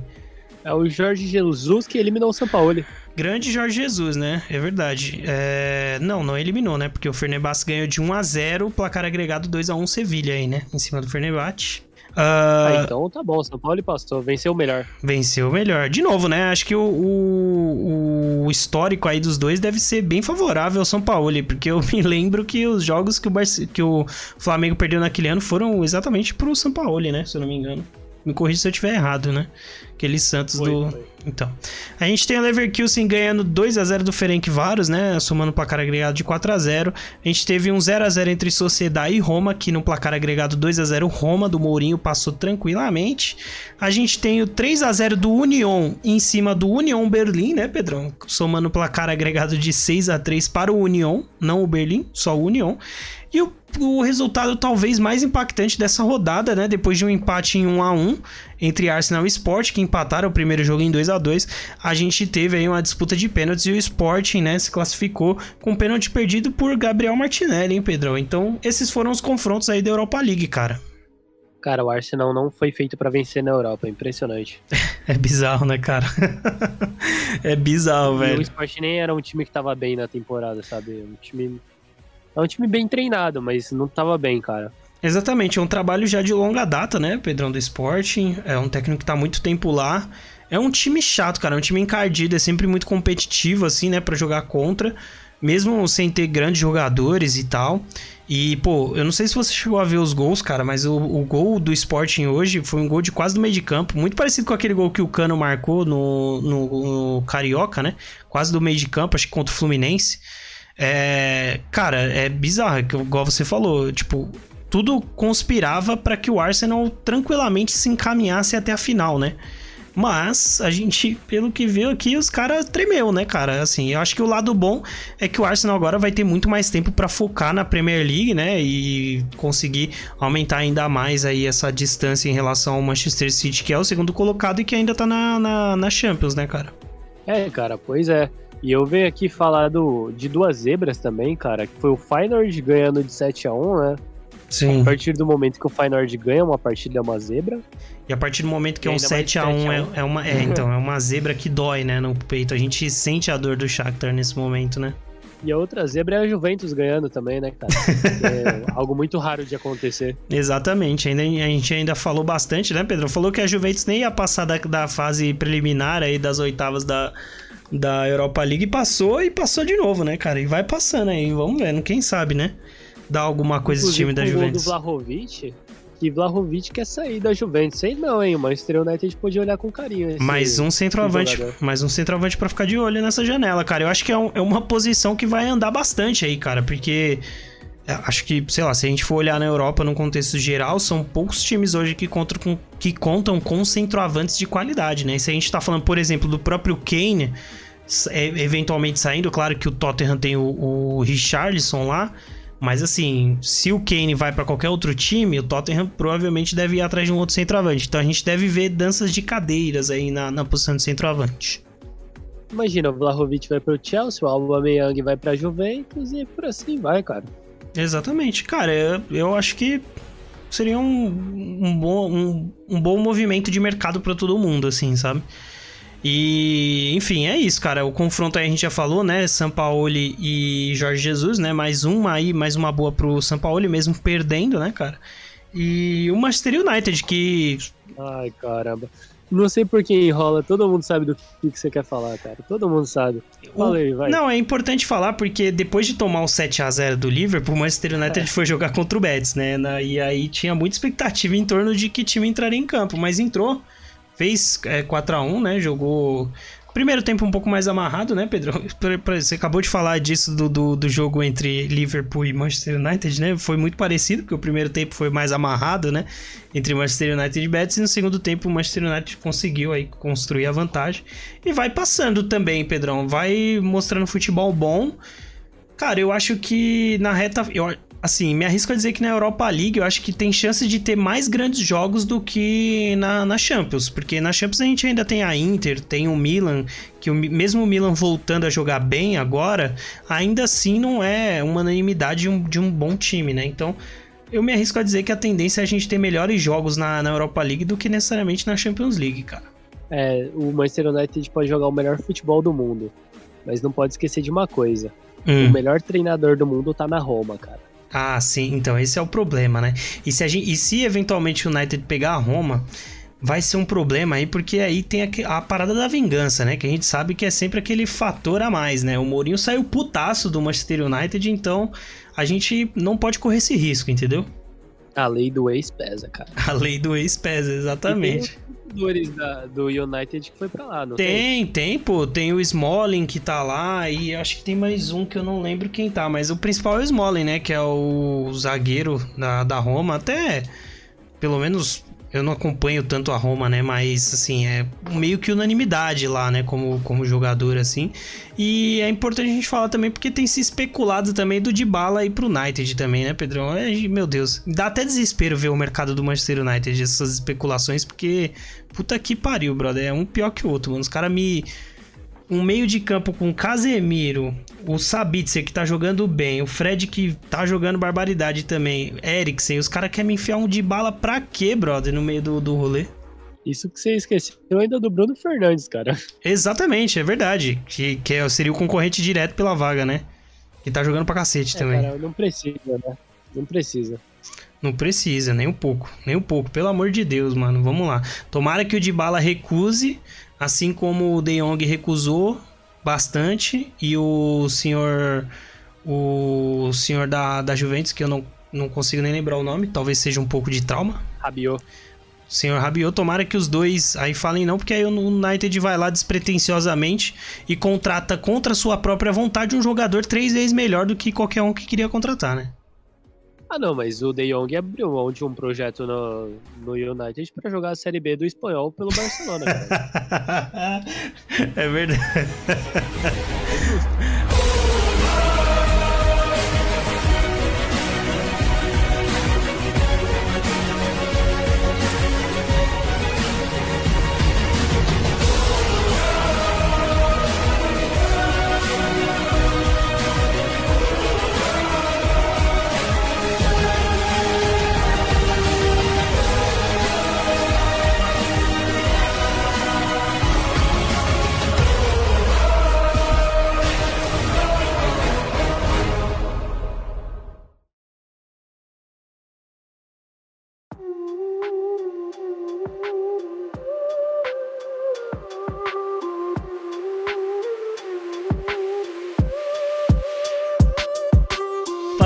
É o Jorge Jesus que eliminou o São Paulo. Grande Jorge Jesus, né? É verdade. É... Não, não eliminou, né? Porque o Fenerbahçe ganhou de 1 a 0 placar agregado 2 a 1 Sevilha aí, né? Em cima do Fenerbahçe. Uh... Ah, então tá bom, São Paulo passou, venceu o melhor. Venceu o melhor. De novo, né? Acho que o, o, o, histórico aí dos dois deve ser bem favorável ao São Paulo, porque eu [laughs] me lembro que os jogos que o, Barce... que o Flamengo perdeu naquele ano foram exatamente pro São Paulo, né? Se eu não me engano. Me corrija se eu estiver errado, né? Aquele Santos foi, do. Foi. Então. A gente tem o Leverkusen ganhando 2 a 0 do Ferencváros, né? Somando um placar agregado de 4 a 0 A gente teve um 0 a 0 entre Sociedade e Roma, que no placar agregado 2 a 0 Roma do Mourinho passou tranquilamente. A gente tem o 3 a 0 do Union em cima do Union Berlim, né, Pedrão? Somando o placar agregado de 6 a 3 para o Union, não o Berlim, só o Union. E o, o resultado talvez mais impactante dessa rodada, né? Depois de um empate em 1 a 1 entre Arsenal e Sport, que empataram o primeiro jogo em 2 a 2 a gente teve aí uma disputa de pênaltis e o Sporting, né, se classificou com um pênalti perdido por Gabriel Martinelli, hein, Pedrão? Então, esses foram os confrontos aí da Europa League, cara. Cara, o Arsenal não foi feito para vencer na Europa, é impressionante. [laughs] é bizarro, né, cara? [laughs] é bizarro, e velho. o Sport nem era um time que tava bem na temporada, sabe? Um time é um time bem treinado, mas não tava bem, cara. Exatamente, é um trabalho já de longa data, né, Pedrão do Sporting. É um técnico que tá muito tempo lá. É um time chato, cara, é um time encardido, é sempre muito competitivo, assim, né, para jogar contra, mesmo sem ter grandes jogadores e tal. E, pô, eu não sei se você chegou a ver os gols, cara, mas o, o gol do Sporting hoje foi um gol de quase do meio de campo, muito parecido com aquele gol que o Cano marcou no, no, no Carioca, né? Quase do meio de campo, acho que contra o Fluminense. É, cara, é bizarro, igual você falou, tipo, tudo conspirava para que o Arsenal tranquilamente se encaminhasse até a final, né? Mas a gente, pelo que viu aqui, os caras tremeu, né, cara? Assim, eu acho que o lado bom é que o Arsenal agora vai ter muito mais tempo para focar na Premier League, né? E conseguir aumentar ainda mais aí essa distância em relação ao Manchester City, que é o segundo colocado e que ainda tá na, na, na Champions, né, cara? É, cara, pois é. E eu venho aqui falar do, de duas zebras também, cara, que foi o Feyenoord ganhando de 7 a 1 né? Sim. A partir do momento que o Feyenoord ganha uma partida é uma zebra. E a partir do momento que é um 7 a 1 é, é, uma é, [laughs] então, é uma zebra que dói, né, no peito. A gente sente a dor do Shakhtar nesse momento, né? E a outra zebra é a Juventus ganhando também, né, cara? [laughs] é algo muito raro de acontecer. Exatamente. Ainda, a gente ainda falou bastante, né, Pedro? Falou que a Juventus nem ia passar da, da fase preliminar aí das oitavas da, da Europa League passou e passou de novo, né, cara? E vai passando aí, vamos vendo, quem sabe, né? Dá alguma coisa esse time da Juventus. do Vlahovic, que Vlahovic quer sair da Juventus. Sei não, hein? O Manchester United pode olhar com carinho. Mais um centroavante, mais um centroavante para ficar de olho nessa janela, cara. Eu acho que é, um, é uma posição que vai andar bastante aí, cara, porque é, acho que, sei lá, se a gente for olhar na Europa num contexto geral, são poucos times hoje que contam com, que contam com centroavantes de qualidade, né? E se a gente tá falando, por exemplo, do próprio Kane, é, eventualmente saindo, claro que o Tottenham tem o, o Richarlison lá, mas assim, se o Kane vai para qualquer outro time, o Tottenham provavelmente deve ir atrás de um outro centroavante. Então a gente deve ver danças de cadeiras aí na, na posição de centroavante. Imagina, o Vlahovic vai pro Chelsea, o Aubameyang vai pra Juventus e por assim vai, cara. Exatamente. Cara, eu, eu acho que seria um, um, bom, um, um bom movimento de mercado para todo mundo, assim, sabe? E, enfim, é isso, cara. O confronto aí a gente já falou, né? Sampaoli e Jorge Jesus, né? Mais uma aí, mais uma boa pro Sampaoli, mesmo perdendo, né, cara? E o Manchester United, que. Ai, caramba. Não sei por que enrola, todo mundo sabe do que, que você quer falar, cara. Todo mundo sabe. Falei, vai. Não, é importante falar porque depois de tomar o 7 a 0 do Liverpool, o Manchester United é. foi jogar contra o Betis, né? E aí tinha muita expectativa em torno de que time entraria em campo, mas entrou fez é, 4 a 1 né? Jogou Primeiro tempo um pouco mais amarrado, né, Pedro? [laughs] Você acabou de falar disso do, do, do, jogo entre Liverpool e Manchester United, né? Foi muito parecido, porque o primeiro tempo foi mais amarrado, né? Entre Manchester United e Betis, e no segundo tempo o Manchester United conseguiu aí construir a vantagem. E vai passando também, Pedrão. Vai mostrando futebol bom. Cara, eu acho que na reta. Eu, assim, me arrisco a dizer que na Europa League eu acho que tem chance de ter mais grandes jogos do que na, na Champions, porque na Champions a gente ainda tem a Inter, tem o Milan, que o, mesmo o Milan voltando a jogar bem agora, ainda assim não é uma unanimidade de um, de um bom time, né? Então eu me arrisco a dizer que a tendência é a gente ter melhores jogos na, na Europa League do que necessariamente na Champions League, cara. É, o Manchester United pode jogar o melhor futebol do mundo, mas não pode esquecer de uma coisa. Hum. O melhor treinador do mundo tá na Roma, cara. Ah, sim. Então, esse é o problema, né? E se, gente, e se eventualmente o United pegar a Roma, vai ser um problema aí, porque aí tem a, a, parada da vingança, né? Que a gente sabe que é sempre aquele fator a mais, né? O Mourinho saiu putaço do Manchester United, então a gente não pode correr esse risco, entendeu? A lei do ex pesa, cara. A lei do ex pesa, exatamente jogadores do United que foi pra lá, não tem? Tem, tem, pô. Tem o Smalling que tá lá e acho que tem mais um que eu não lembro quem tá. Mas o principal é o Smalling, né? Que é o zagueiro da, da Roma. Até, pelo menos eu não acompanho tanto a Roma, né? Mas, assim, é meio que unanimidade lá, né? Como, como jogador, assim. E é importante a gente falar também porque tem se especulado também do Dybala ir pro United também, né, Pedrão? É, meu Deus, dá até desespero ver o mercado do Manchester United, essas especulações, porque puta que pariu, brother. É um pior que o outro, mano. Os caras me um meio de campo com Casemiro, o Sabitzer que tá jogando bem, o Fred que tá jogando barbaridade também, Eriksen, os caras querem me enfiar um de bala pra quê, brother, no meio do, do rolê? Isso que você esqueceu ainda do Bruno Fernandes, cara. [laughs] Exatamente, é verdade. Que, que é, seria o concorrente direto pela vaga, né? Que tá jogando pra cacete é, também. Cara, não precisa, né? Não precisa. Não precisa, nem um pouco. Nem um pouco. Pelo amor de Deus, mano. Vamos lá. Tomara que o Dybala recuse Assim como o De Jong recusou bastante e o senhor o senhor da, da Juventus, que eu não, não consigo nem lembrar o nome, talvez seja um pouco de trauma. Rabiot. Senhor Rabiot, tomara que os dois aí falem não, porque aí o United vai lá despretensiosamente e contrata contra sua própria vontade um jogador três vezes melhor do que qualquer um que queria contratar, né? Ah, não, mas o De Jong abriu mão de um projeto no, no United para jogar a Série B do espanhol pelo Barcelona. [laughs] é verdade. É justo.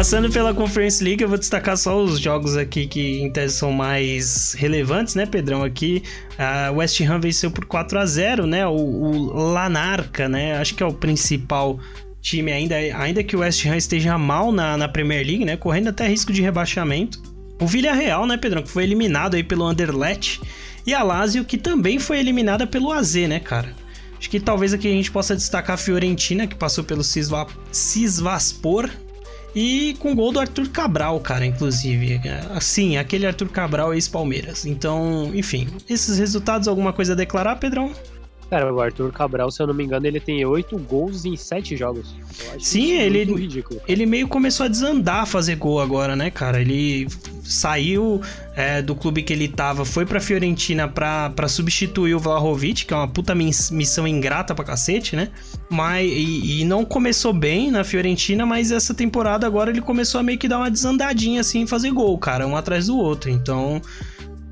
Passando pela Conference League, eu vou destacar só os jogos aqui que em tese são mais relevantes, né, Pedrão? Aqui, a West Ham venceu por 4 a 0 né? O, o Lanarca, né? Acho que é o principal time ainda, ainda que o West Ham esteja mal na, na Premier League, né? Correndo até risco de rebaixamento. O Villarreal, né, Pedrão? Que foi eliminado aí pelo Anderlecht. E a Lazio, que também foi eliminada pelo AZ, né, cara? Acho que talvez aqui a gente possa destacar a Fiorentina, que passou pelo Cisva, Cisvaspor, e com gol do Arthur Cabral, cara, inclusive. Assim, aquele Arthur Cabral ex-Palmeiras. Então, enfim, esses resultados, alguma coisa a declarar, Pedrão? Cara, o Arthur Cabral, se eu não me engano, ele tem oito gols em sete jogos. Sim, ele, ridículo, ele meio começou a desandar a fazer gol agora, né, cara? Ele saiu é, do clube que ele tava, foi pra Fiorentina pra, pra substituir o Vlahovic, que é uma puta missão ingrata pra cacete, né? Mas, e, e não começou bem na Fiorentina, mas essa temporada agora ele começou a meio que dar uma desandadinha assim, fazer gol, cara, um atrás do outro. Então,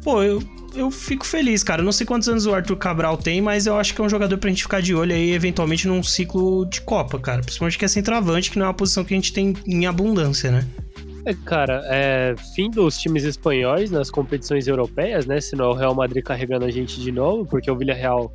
pô, eu eu fico feliz, cara. Eu não sei quantos anos o Arthur Cabral tem, mas eu acho que é um jogador pra gente ficar de olho aí, eventualmente, num ciclo de Copa, cara. Principalmente que é centroavante, que não é uma posição que a gente tem em abundância, né? É, cara, é, fim dos times espanhóis nas competições europeias, né? Se não é o Real Madrid carregando a gente de novo, porque o Villarreal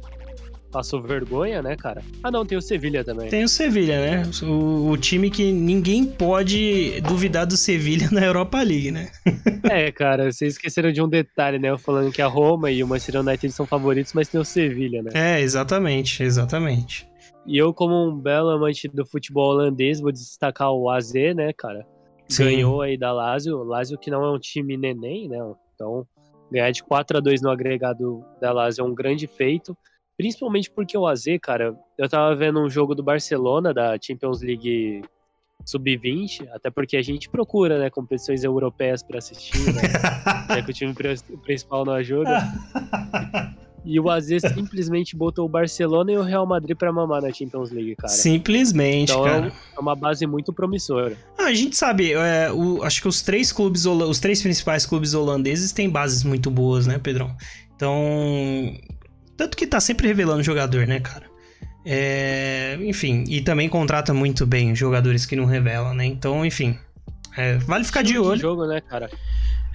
passou vergonha, né, cara? Ah, não, tem o Sevilha também. Tem o Sevilha, né? O, o, time que ninguém pode duvidar do Sevilha na Europa League, né? [laughs] é, cara, vocês esqueceram de um detalhe, né? Eu falando que a Roma e o Manchester United são favoritos, mas tem o Sevilha, né? É, exatamente, exatamente. E eu, como um belo amante do futebol holandês, vou destacar o AZ, né, cara? Sim. Ganhou aí da Lazio. Lazio que não é um time neném, né? Então, ganhar de 4 a 2 no agregado da Lazio é um grande feito. Principalmente porque o AZ, cara, eu tava vendo um jogo do Barcelona, da Champions League Sub-20, até porque a gente procura, né, competições europeias para assistir, né? [laughs] é que o time principal não ajuda. [laughs] E o AZ simplesmente botou o Barcelona e o Real Madrid para mamar na Champions League, cara. Simplesmente, então, cara. É uma base muito promissora. Ah, a gente sabe, é, o, acho que os três clubes, os três principais clubes holandeses têm bases muito boas, né, Pedrão? Então, tanto que tá sempre revelando jogador, né, cara? É, enfim, e também contrata muito bem jogadores que não revelam, né? Então, enfim, é, vale ficar de olho. De jogo, né, cara?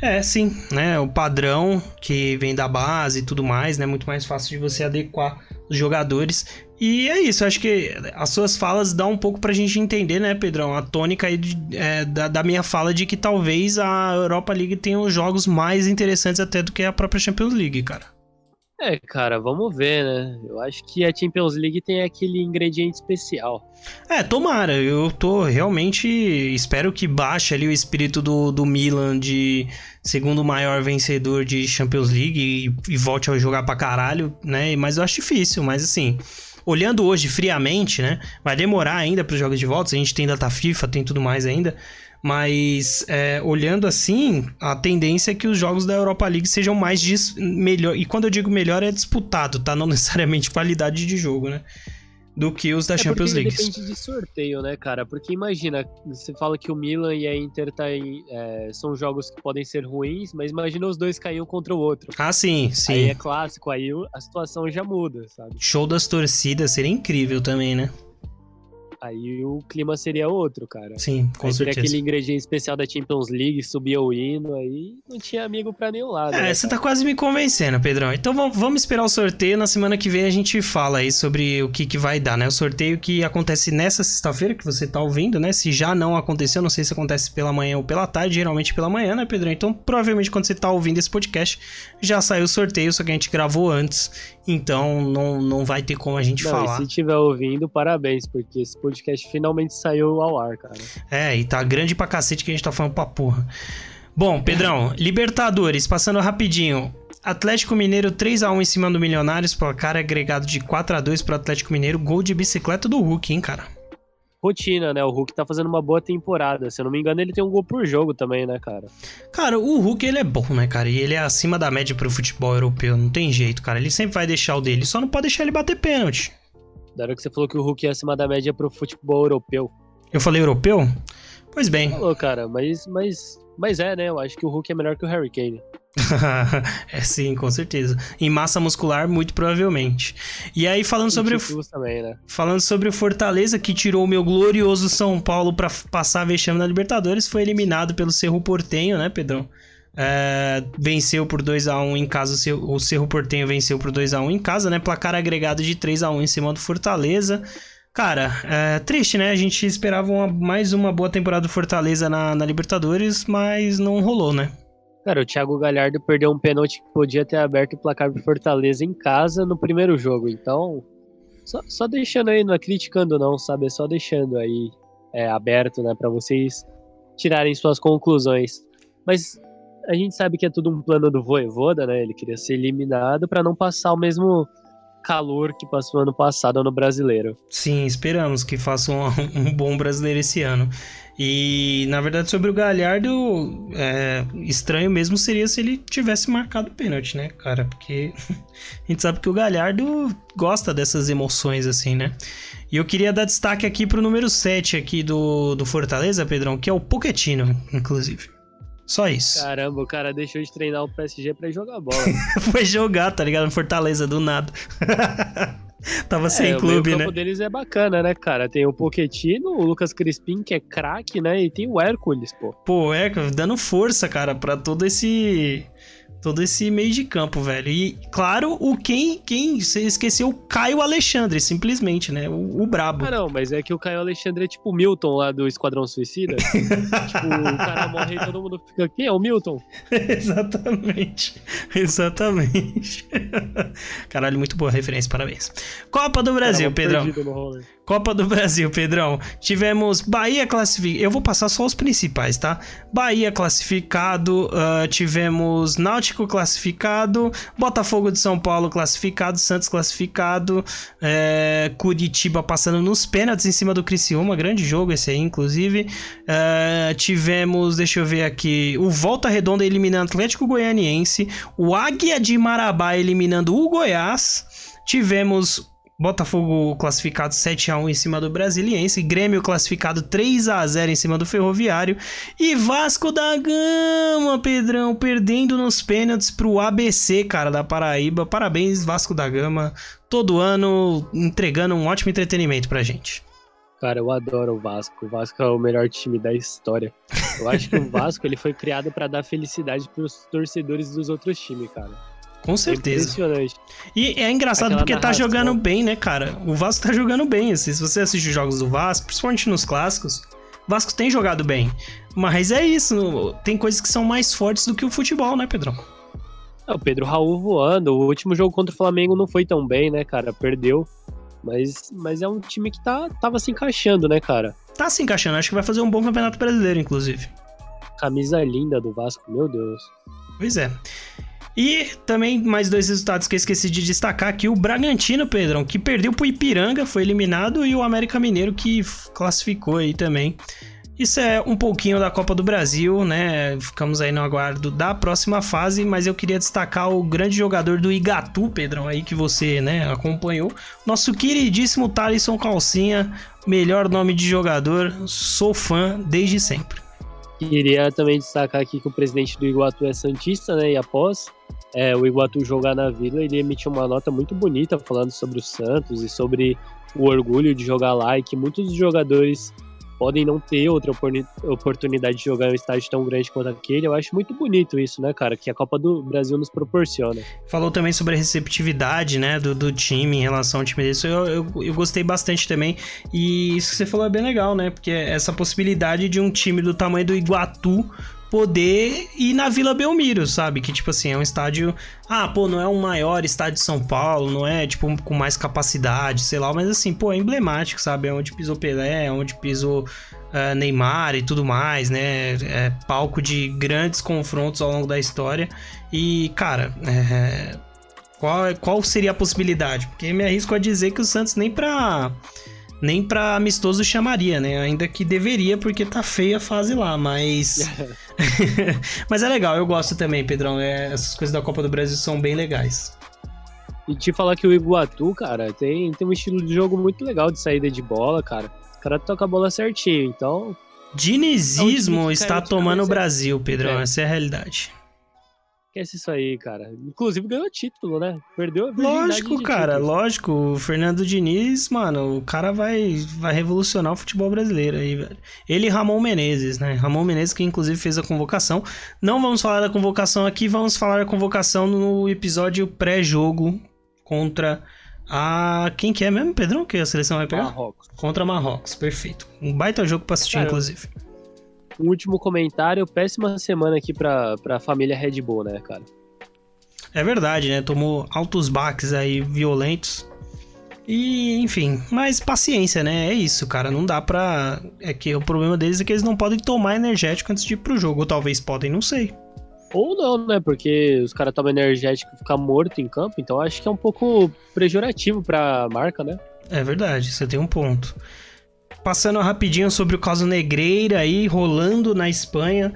É, sim, né? O padrão que vem da base e tudo mais, né? Muito mais fácil de você adequar os jogadores. E é isso, acho que as suas falas dão um pouco pra gente entender, né, Pedrão? A tônica aí de, é, da, da, minha fala de que talvez a Europa League tenha os jogos mais interessantes até do que a própria Champions League, cara. É, cara, vamos ver, né? Eu acho que a Champions League tem aquele ingrediente especial. É, tomara. Eu tô realmente. Espero que baixe ali o espírito do, do Milan de segundo maior vencedor de Champions League e, e volte a jogar pra caralho, né? Mas eu acho difícil, mas assim. Olhando hoje friamente, né? Vai demorar ainda para os jogos de volta. A gente tem data FIFA, tem tudo mais ainda. Mas é, olhando assim, a tendência é que os jogos da Europa League sejam mais dis melhor. E quando eu digo melhor, é disputado, tá? Não [laughs] necessariamente qualidade de jogo, né? Do que os da é Champions League. Depende de sorteio, né, cara? Porque imagina, você fala que o Milan e a Inter tá em, é, são jogos que podem ser ruins, mas imagina os dois caíam contra o outro. Ah, sim, sim. Aí é clássico, aí a situação já muda, sabe? Show das torcidas seria incrível também, né? Aí o clima seria outro, cara. Sim, com aí certeza. aquele ingrediente especial da Champions League, subia o hino, aí não tinha amigo pra nenhum lado. É, né, você tá quase me convencendo, Pedrão. Então vamos esperar o sorteio. Na semana que vem a gente fala aí sobre o que, que vai dar, né? O sorteio que acontece nessa sexta-feira, que você tá ouvindo, né? Se já não aconteceu, não sei se acontece pela manhã ou pela tarde, geralmente pela manhã, né, Pedrão? Então provavelmente quando você tá ouvindo esse podcast, já saiu o sorteio, só que a gente gravou antes. Então não, não vai ter como a gente não, falar. se estiver ouvindo, parabéns, porque esse podcast finalmente saiu ao ar, cara. É, e tá grande pra cacete que a gente tá falando pra porra. Bom, Pedrão, Libertadores, passando rapidinho. Atlético Mineiro 3 x 1 em cima do Milionários, placar agregado de 4 x 2 pro Atlético Mineiro, gol de bicicleta do Hulk, hein, cara? rotina, né? O Hulk tá fazendo uma boa temporada. Se eu não me engano, ele tem um gol por jogo também, né, cara? Cara, o Hulk, ele é bom, né, cara? E ele é acima da média pro futebol europeu. Não tem jeito, cara. Ele sempre vai deixar o dele. Só não pode deixar ele bater pênalti. Da hora que você falou que o Hulk é acima da média pro futebol europeu. Eu falei europeu? Pois bem. Falou, cara, mas, mas, mas é, né? Eu acho que o Hulk é melhor que o Harry Kane. [laughs] é sim, com certeza. Em massa muscular, muito provavelmente. E aí, falando sobre o. Também, né? Falando sobre o Fortaleza, que tirou o meu glorioso São Paulo para passar a vexame na Libertadores, foi eliminado pelo Cerro Portenho, né, Pedrão? É, venceu por 2 a 1 em casa, o Cerro Portenho venceu por 2 a 1 em casa, né? Placar agregado de 3 a 1 em cima do Fortaleza. Cara, é triste, né? A gente esperava uma, mais uma boa temporada do Fortaleza na, na Libertadores, mas não rolou, né? Cara, o Thiago Galhardo perdeu um pênalti que podia ter aberto o placar pro Fortaleza em casa no primeiro jogo. Então, só, só deixando aí, não é criticando não, sabe? É só deixando aí é, aberto, né, para vocês tirarem suas conclusões. Mas a gente sabe que é tudo um plano do Voivoda, né? Ele queria ser eliminado para não passar o mesmo calor que passou ano passado no brasileiro. Sim, esperamos que faça um, [laughs] um bom brasileiro esse ano. E, na verdade, sobre o Galhardo, é, estranho mesmo seria se ele tivesse marcado o pênalti, né, cara? Porque [laughs] a gente sabe que o Galhardo gosta dessas emoções, assim, né? E eu queria dar destaque aqui pro número 7 aqui do, do Fortaleza, Pedrão, que é o Pochettino, inclusive. Só isso. [laughs] Caramba, o cara deixou de treinar o PSG pra jogar bola. [laughs] Foi jogar, tá ligado? No Fortaleza, do nada. [laughs] Tava sem é, clube, o né? O deles é bacana, né, cara? Tem o Poquetino, o Lucas Crispim, que é craque, né? E tem o Hércules, pô. Pô, Hércules dando força, cara, para todo esse todo esse meio de campo, velho. E, claro, o quem, quem você esqueceu, o Caio Alexandre, simplesmente, né? O, o brabo. Ah, não, mas é que o Caio Alexandre é tipo o Milton lá do Esquadrão Suicida. [laughs] tipo, o cara morre e todo mundo fica, quem é o Milton? [laughs] Exatamente. Exatamente. [laughs] Caralho, muito boa referência, parabéns. Copa do Brasil, Pedrão. Copa do Brasil, Pedrão. Tivemos Bahia classificado. Eu vou passar só os principais, tá? Bahia classificado. Uh, tivemos Náutico classificado. Botafogo de São Paulo classificado. Santos classificado. É, Curitiba passando nos pênaltis em cima do Criciúma. Grande jogo esse aí, inclusive. Uh, tivemos, deixa eu ver aqui. O Volta Redonda eliminando Atlético Goianiense. O Águia de Marabá eliminando o Goiás. Tivemos Botafogo classificado 7 a 1 em cima do Brasiliense, Grêmio classificado 3 a 0 em cima do Ferroviário e Vasco da Gama, Pedrão, perdendo nos pênaltis pro ABC, cara, da Paraíba. Parabéns, Vasco da Gama, todo ano entregando um ótimo entretenimento pra gente. Cara, eu adoro o Vasco. O Vasco é o melhor time da história. Eu acho que o [laughs] Vasco ele foi criado para dar felicidade pros torcedores dos outros times, cara. Com certeza. impressionante. E é engraçado Aquela porque tá jogando bem, né, cara? O Vasco tá jogando bem. Assim, se você assiste os jogos do Vasco, principalmente nos clássicos, o Vasco tem jogado bem. Mas é isso, tem coisas que são mais fortes do que o futebol, né, Pedrão? É, o Pedro Raul voando. O último jogo contra o Flamengo não foi tão bem, né, cara? Perdeu. Mas, mas é um time que tá, tava se encaixando, né, cara? Tá se encaixando. Acho que vai fazer um bom campeonato brasileiro, inclusive. Camisa linda do Vasco, meu Deus. Pois é. E também mais dois resultados que eu esqueci de destacar aqui: o Bragantino, Pedrão, que perdeu pro Ipiranga, foi eliminado, e o América Mineiro, que classificou aí também. Isso é um pouquinho da Copa do Brasil, né? Ficamos aí no aguardo da próxima fase, mas eu queria destacar o grande jogador do Igatu, Pedrão, aí que você, né, acompanhou. Nosso queridíssimo Thalisson Calcinha, melhor nome de jogador, sou fã desde sempre. Queria também destacar aqui que o presidente do Iguatu é Santista, né? E após é, o Iguatu jogar na Vila, ele emitiu uma nota muito bonita falando sobre o Santos e sobre o orgulho de jogar lá e que muitos jogadores podem não ter outra oportunidade de jogar em um estádio tão grande quanto aquele. Eu acho muito bonito isso, né, cara? Que a Copa do Brasil nos proporciona. Falou também sobre a receptividade, né, do, do time em relação ao time desse. Eu, eu, eu, gostei bastante também. E isso que você falou é bem legal, né? Porque essa possibilidade de um time do tamanho do Iguatu poder ir na Vila Belmiro, sabe? Que, tipo assim, é um estádio. Ah, pô, não é o maior estádio de São Paulo, não é, tipo, com mais capacidade, sei lá, mas assim, pô, é emblemático, sabe? É onde pisou Pelé, é onde pisou uh, Neymar e tudo mais, né? É palco de grandes confrontos ao longo da história. E, cara, é... qual, qual seria a possibilidade? Porque me arrisco a dizer que o Santos nem pra nem para amistoso chamaria, né? Ainda que deveria, porque tá feia a fase lá, mas. [laughs] mas é legal, eu gosto também, Pedrão. É, essas coisas da Copa do Brasil são bem legais. E te falar que o Iguatu, cara, tem, tem um estilo de jogo muito legal de saída de bola, cara. O cara toca a bola certinho, então. Dinizismo é está tomando o Brasil, Pedrão. É. Essa é a realidade. Esquece isso aí, cara. Inclusive ganhou título, né? Perdeu a Lógico, cara, títulos. lógico. O Fernando Diniz, mano, o cara vai, vai revolucionar o futebol brasileiro aí, velho. Ele e Ramon Menezes, né? Ramon Menezes que inclusive fez a convocação. Não vamos falar da convocação aqui, vamos falar da convocação no episódio pré-jogo contra a. Quem que é mesmo, Pedrão? Que a seleção vai pegar? Marrocos. Contra Marrocos, perfeito. Um baita jogo pra assistir, cara, inclusive um último comentário, péssima semana aqui pra, pra família Red Bull, né, cara? É verdade, né? Tomou altos baques aí violentos. E, enfim, mas paciência, né? É isso, cara. Não dá pra. É que o problema deles é que eles não podem tomar energético antes de ir pro jogo. Ou talvez podem, não sei. Ou não, né? Porque os caras tomam energético e ficam morto em campo. Então acho que é um pouco pejorativo pra marca, né? É verdade, você tem um ponto. Passando rapidinho sobre o caso Negreira aí, rolando na Espanha.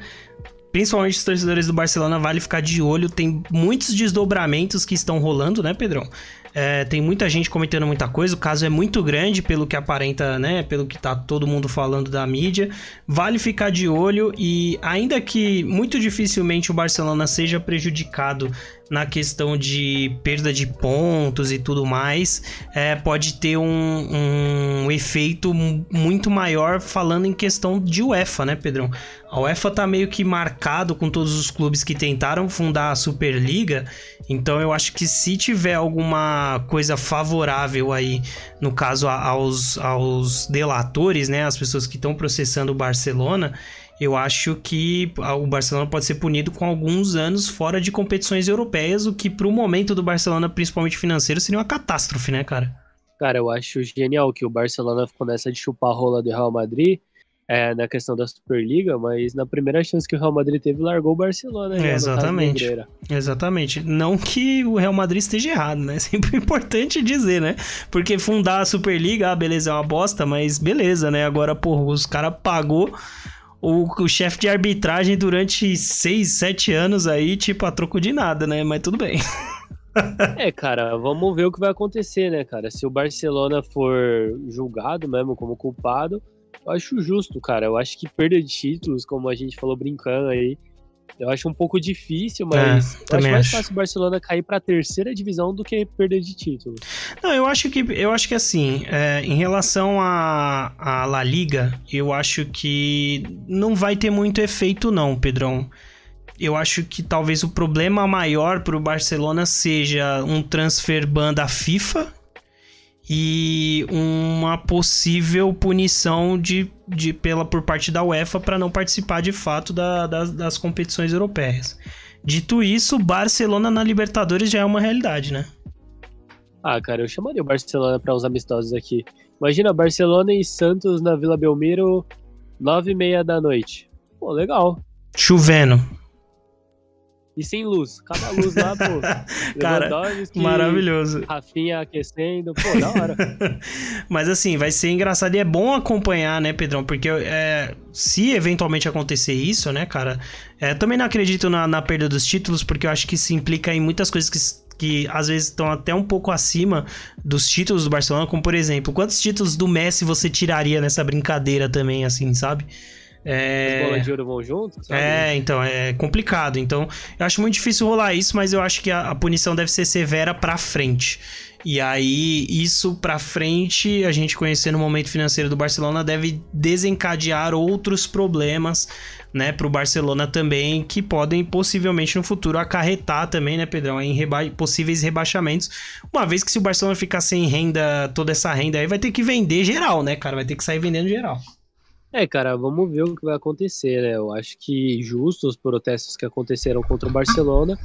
Principalmente os torcedores do Barcelona, vale ficar de olho. Tem muitos desdobramentos que estão rolando, né, Pedrão? É, tem muita gente comentando muita coisa. O caso é muito grande pelo que aparenta, né? Pelo que tá todo mundo falando da mídia. Vale ficar de olho e ainda que muito dificilmente o Barcelona seja prejudicado na questão de perda de pontos e tudo mais, é, pode ter um, um efeito muito maior falando em questão de UEFA, né, Pedrão? A UEFA tá meio que marcado com todos os clubes que tentaram fundar a Superliga, então eu acho que se tiver alguma coisa favorável aí, no caso aos, aos delatores, né, as pessoas que estão processando o Barcelona, eu acho que o Barcelona pode ser punido com alguns anos fora de competições europeias, o que para o momento do Barcelona, principalmente financeiro, seria uma catástrofe, né, cara? Cara, eu acho genial que o Barcelona ficou nessa de chupar a rola do Real Madrid é, na questão da Superliga, mas na primeira chance que o Real Madrid teve, largou o Barcelona. É, exatamente. Exatamente. Não que o Real Madrid esteja errado, né? [laughs] É sempre importante dizer, né? Porque fundar a Superliga, ah, beleza, é uma bosta, mas beleza, né? Agora, porra, os caras pagou o, o chefe de arbitragem durante seis, sete anos aí, tipo, a troco de nada, né? Mas tudo bem. é, cara, vamos ver o que vai acontecer, né, cara? Se o Barcelona for julgado mesmo como culpado, eu acho justo, cara. Eu acho que perda de títulos, como a gente falou brincando aí, eu acho um pouco difícil, mas é, eu acho mais acho. fácil o Barcelona cair para a terceira divisão do que perder de título. Não, eu acho que eu acho que assim, é, em relação à a, a La Liga, eu acho que não vai ter muito efeito não, Pedrão. Eu acho que talvez o problema maior para o Barcelona seja um transfer ban da FIFA, e uma possível punição de, de pela, por parte da UEFA para não participar de fato da, das, das competições europeias. Dito isso, Barcelona na Libertadores já é uma realidade, né? Ah, cara, eu chamaria o Barcelona para os amistosos aqui. Imagina Barcelona e Santos na Vila Belmiro, nove e meia da noite. Pô, legal. Chovendo e sem luz. Cada luz lá, pô. [laughs] Cara, maravilhoso. Rafinha aquecendo, pô, da hora. [laughs] Mas assim, vai ser engraçado e é bom acompanhar, né, Pedrão? Porque é, se eventualmente acontecer isso, né, cara, é, também não acredito na, na, perda dos títulos, porque eu acho que isso implica em muitas coisas que que às vezes estão até um pouco acima dos títulos do Barcelona, como por exemplo, quantos títulos do Messi você tiraria nessa brincadeira também, assim, sabe? É... As bolas de ouro vão junto? Sabe? É, então, é complicado. Então, eu acho muito difícil rolar isso, mas eu acho que a, a punição deve ser severa pra frente. E aí, isso pra frente, a gente conhecendo o momento financeiro do Barcelona, deve desencadear outros problemas, né, pro Barcelona também, que podem possivelmente no futuro acarretar também, né, Pedrão, em reba possíveis rebaixamentos. Uma vez que se o Barcelona ficar sem renda, toda essa renda aí, vai ter que vender geral, né, cara? Vai ter que sair vendendo geral. É, cara, vamos ver o que vai acontecer, né? Eu acho que justo os protestos que aconteceram contra o Barcelona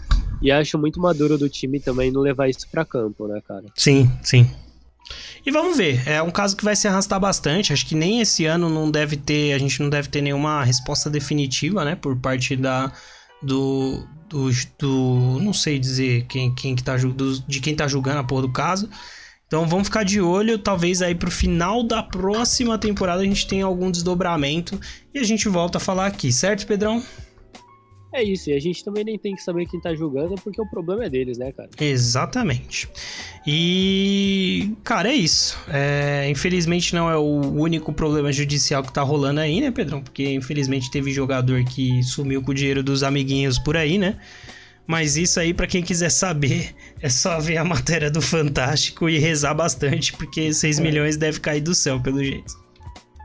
e acho muito maduro do time também não levar isso para campo, né, cara? Sim, sim. E vamos ver, é um caso que vai se arrastar bastante. Acho que nem esse ano não deve ter, a gente não deve ter nenhuma resposta definitiva, né, por parte da do do, do não sei dizer quem quem que tá do, de quem tá julgando a porra do caso. Então vamos ficar de olho, talvez aí pro final da próxima temporada a gente tenha algum desdobramento e a gente volta a falar aqui, certo, Pedrão? É isso, e a gente também nem tem que saber quem tá julgando, porque o problema é deles, né, cara? Exatamente. E, cara, é isso. É, infelizmente não é o único problema judicial que tá rolando aí, né, Pedrão? Porque infelizmente teve jogador que sumiu com o dinheiro dos amiguinhos por aí, né? Mas isso aí, para quem quiser saber, [laughs] é só ver a matéria do Fantástico e rezar bastante, porque 6 é. milhões deve cair do céu, pelo jeito.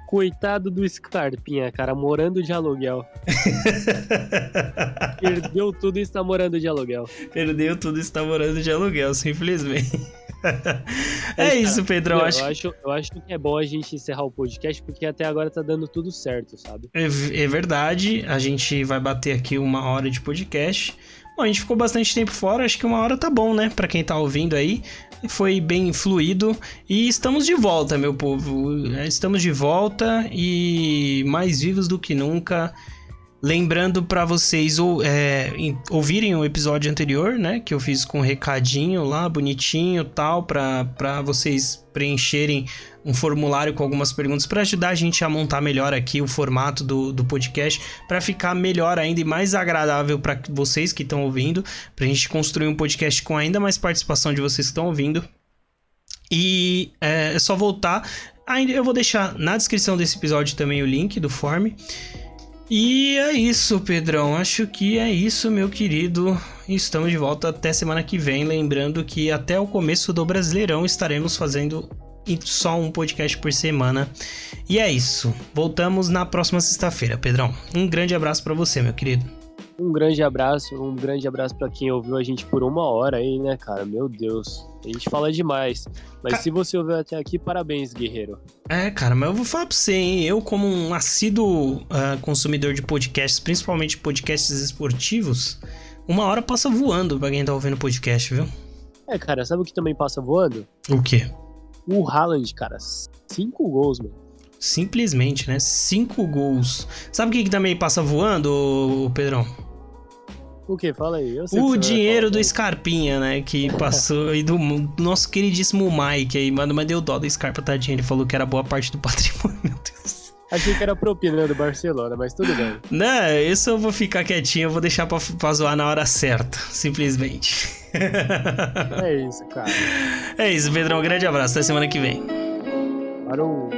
Coitado do Scarpinha, cara, morando de aluguel. [laughs] Perdeu tudo e está morando de aluguel. Perdeu tudo e está morando de aluguel, simplesmente. [laughs] é isso, Pedrão. Eu, acho... Eu, acho, eu acho que é bom a gente encerrar o podcast, porque até agora tá dando tudo certo, sabe? É, é verdade. A gente vai bater aqui uma hora de podcast. Bom, a gente ficou bastante tempo fora, acho que uma hora tá bom, né? Para quem tá ouvindo aí. Foi bem fluido e estamos de volta, meu povo. Estamos de volta e mais vivos do que nunca. Lembrando para vocês ou, é, ouvirem o episódio anterior, né? Que eu fiz com um recadinho lá, bonitinho tal, para vocês preencherem um formulário com algumas perguntas para ajudar a gente a montar melhor aqui o formato do, do podcast, para ficar melhor ainda e mais agradável para vocês que estão ouvindo, para a gente construir um podcast com ainda mais participação de vocês que estão ouvindo. E é, é só voltar. Ainda eu vou deixar na descrição desse episódio também o link do form. E é isso, Pedrão. Acho que é isso, meu querido. Estamos de volta até semana que vem. Lembrando que até o começo do Brasileirão estaremos fazendo só um podcast por semana. E é isso. Voltamos na próxima sexta-feira, Pedrão. Um grande abraço para você, meu querido. Um grande abraço, um grande abraço para quem ouviu a gente por uma hora aí, né, cara? Meu Deus. A gente fala demais. Mas Ca... se você ouviu até aqui, parabéns, guerreiro. É, cara, mas eu vou falar pra você, hein? Eu, como um assíduo uh, consumidor de podcasts, principalmente podcasts esportivos, uma hora passa voando pra quem tá ouvindo podcast, viu? É, cara, sabe o que também passa voando? O quê? O Haaland, cara. Cinco gols, mano. Simplesmente, né? Cinco gols. Sabe o que, que também passa voando, Pedrão? O que? Fala aí. o dinheiro do Scarpinha, né? Que passou. e do nosso queridíssimo Mike aí, mano. Mas deu dó do Scarpa, tadinho. Ele falou que era boa parte do patrimônio, [laughs] meu Deus. Achei que era propina do Barcelona, mas tudo bem. Não, isso eu vou ficar quietinho, eu vou deixar pra, pra zoar na hora certa, simplesmente. É isso, cara. É isso, Pedrão. Um grande abraço. Até semana que vem. Parou.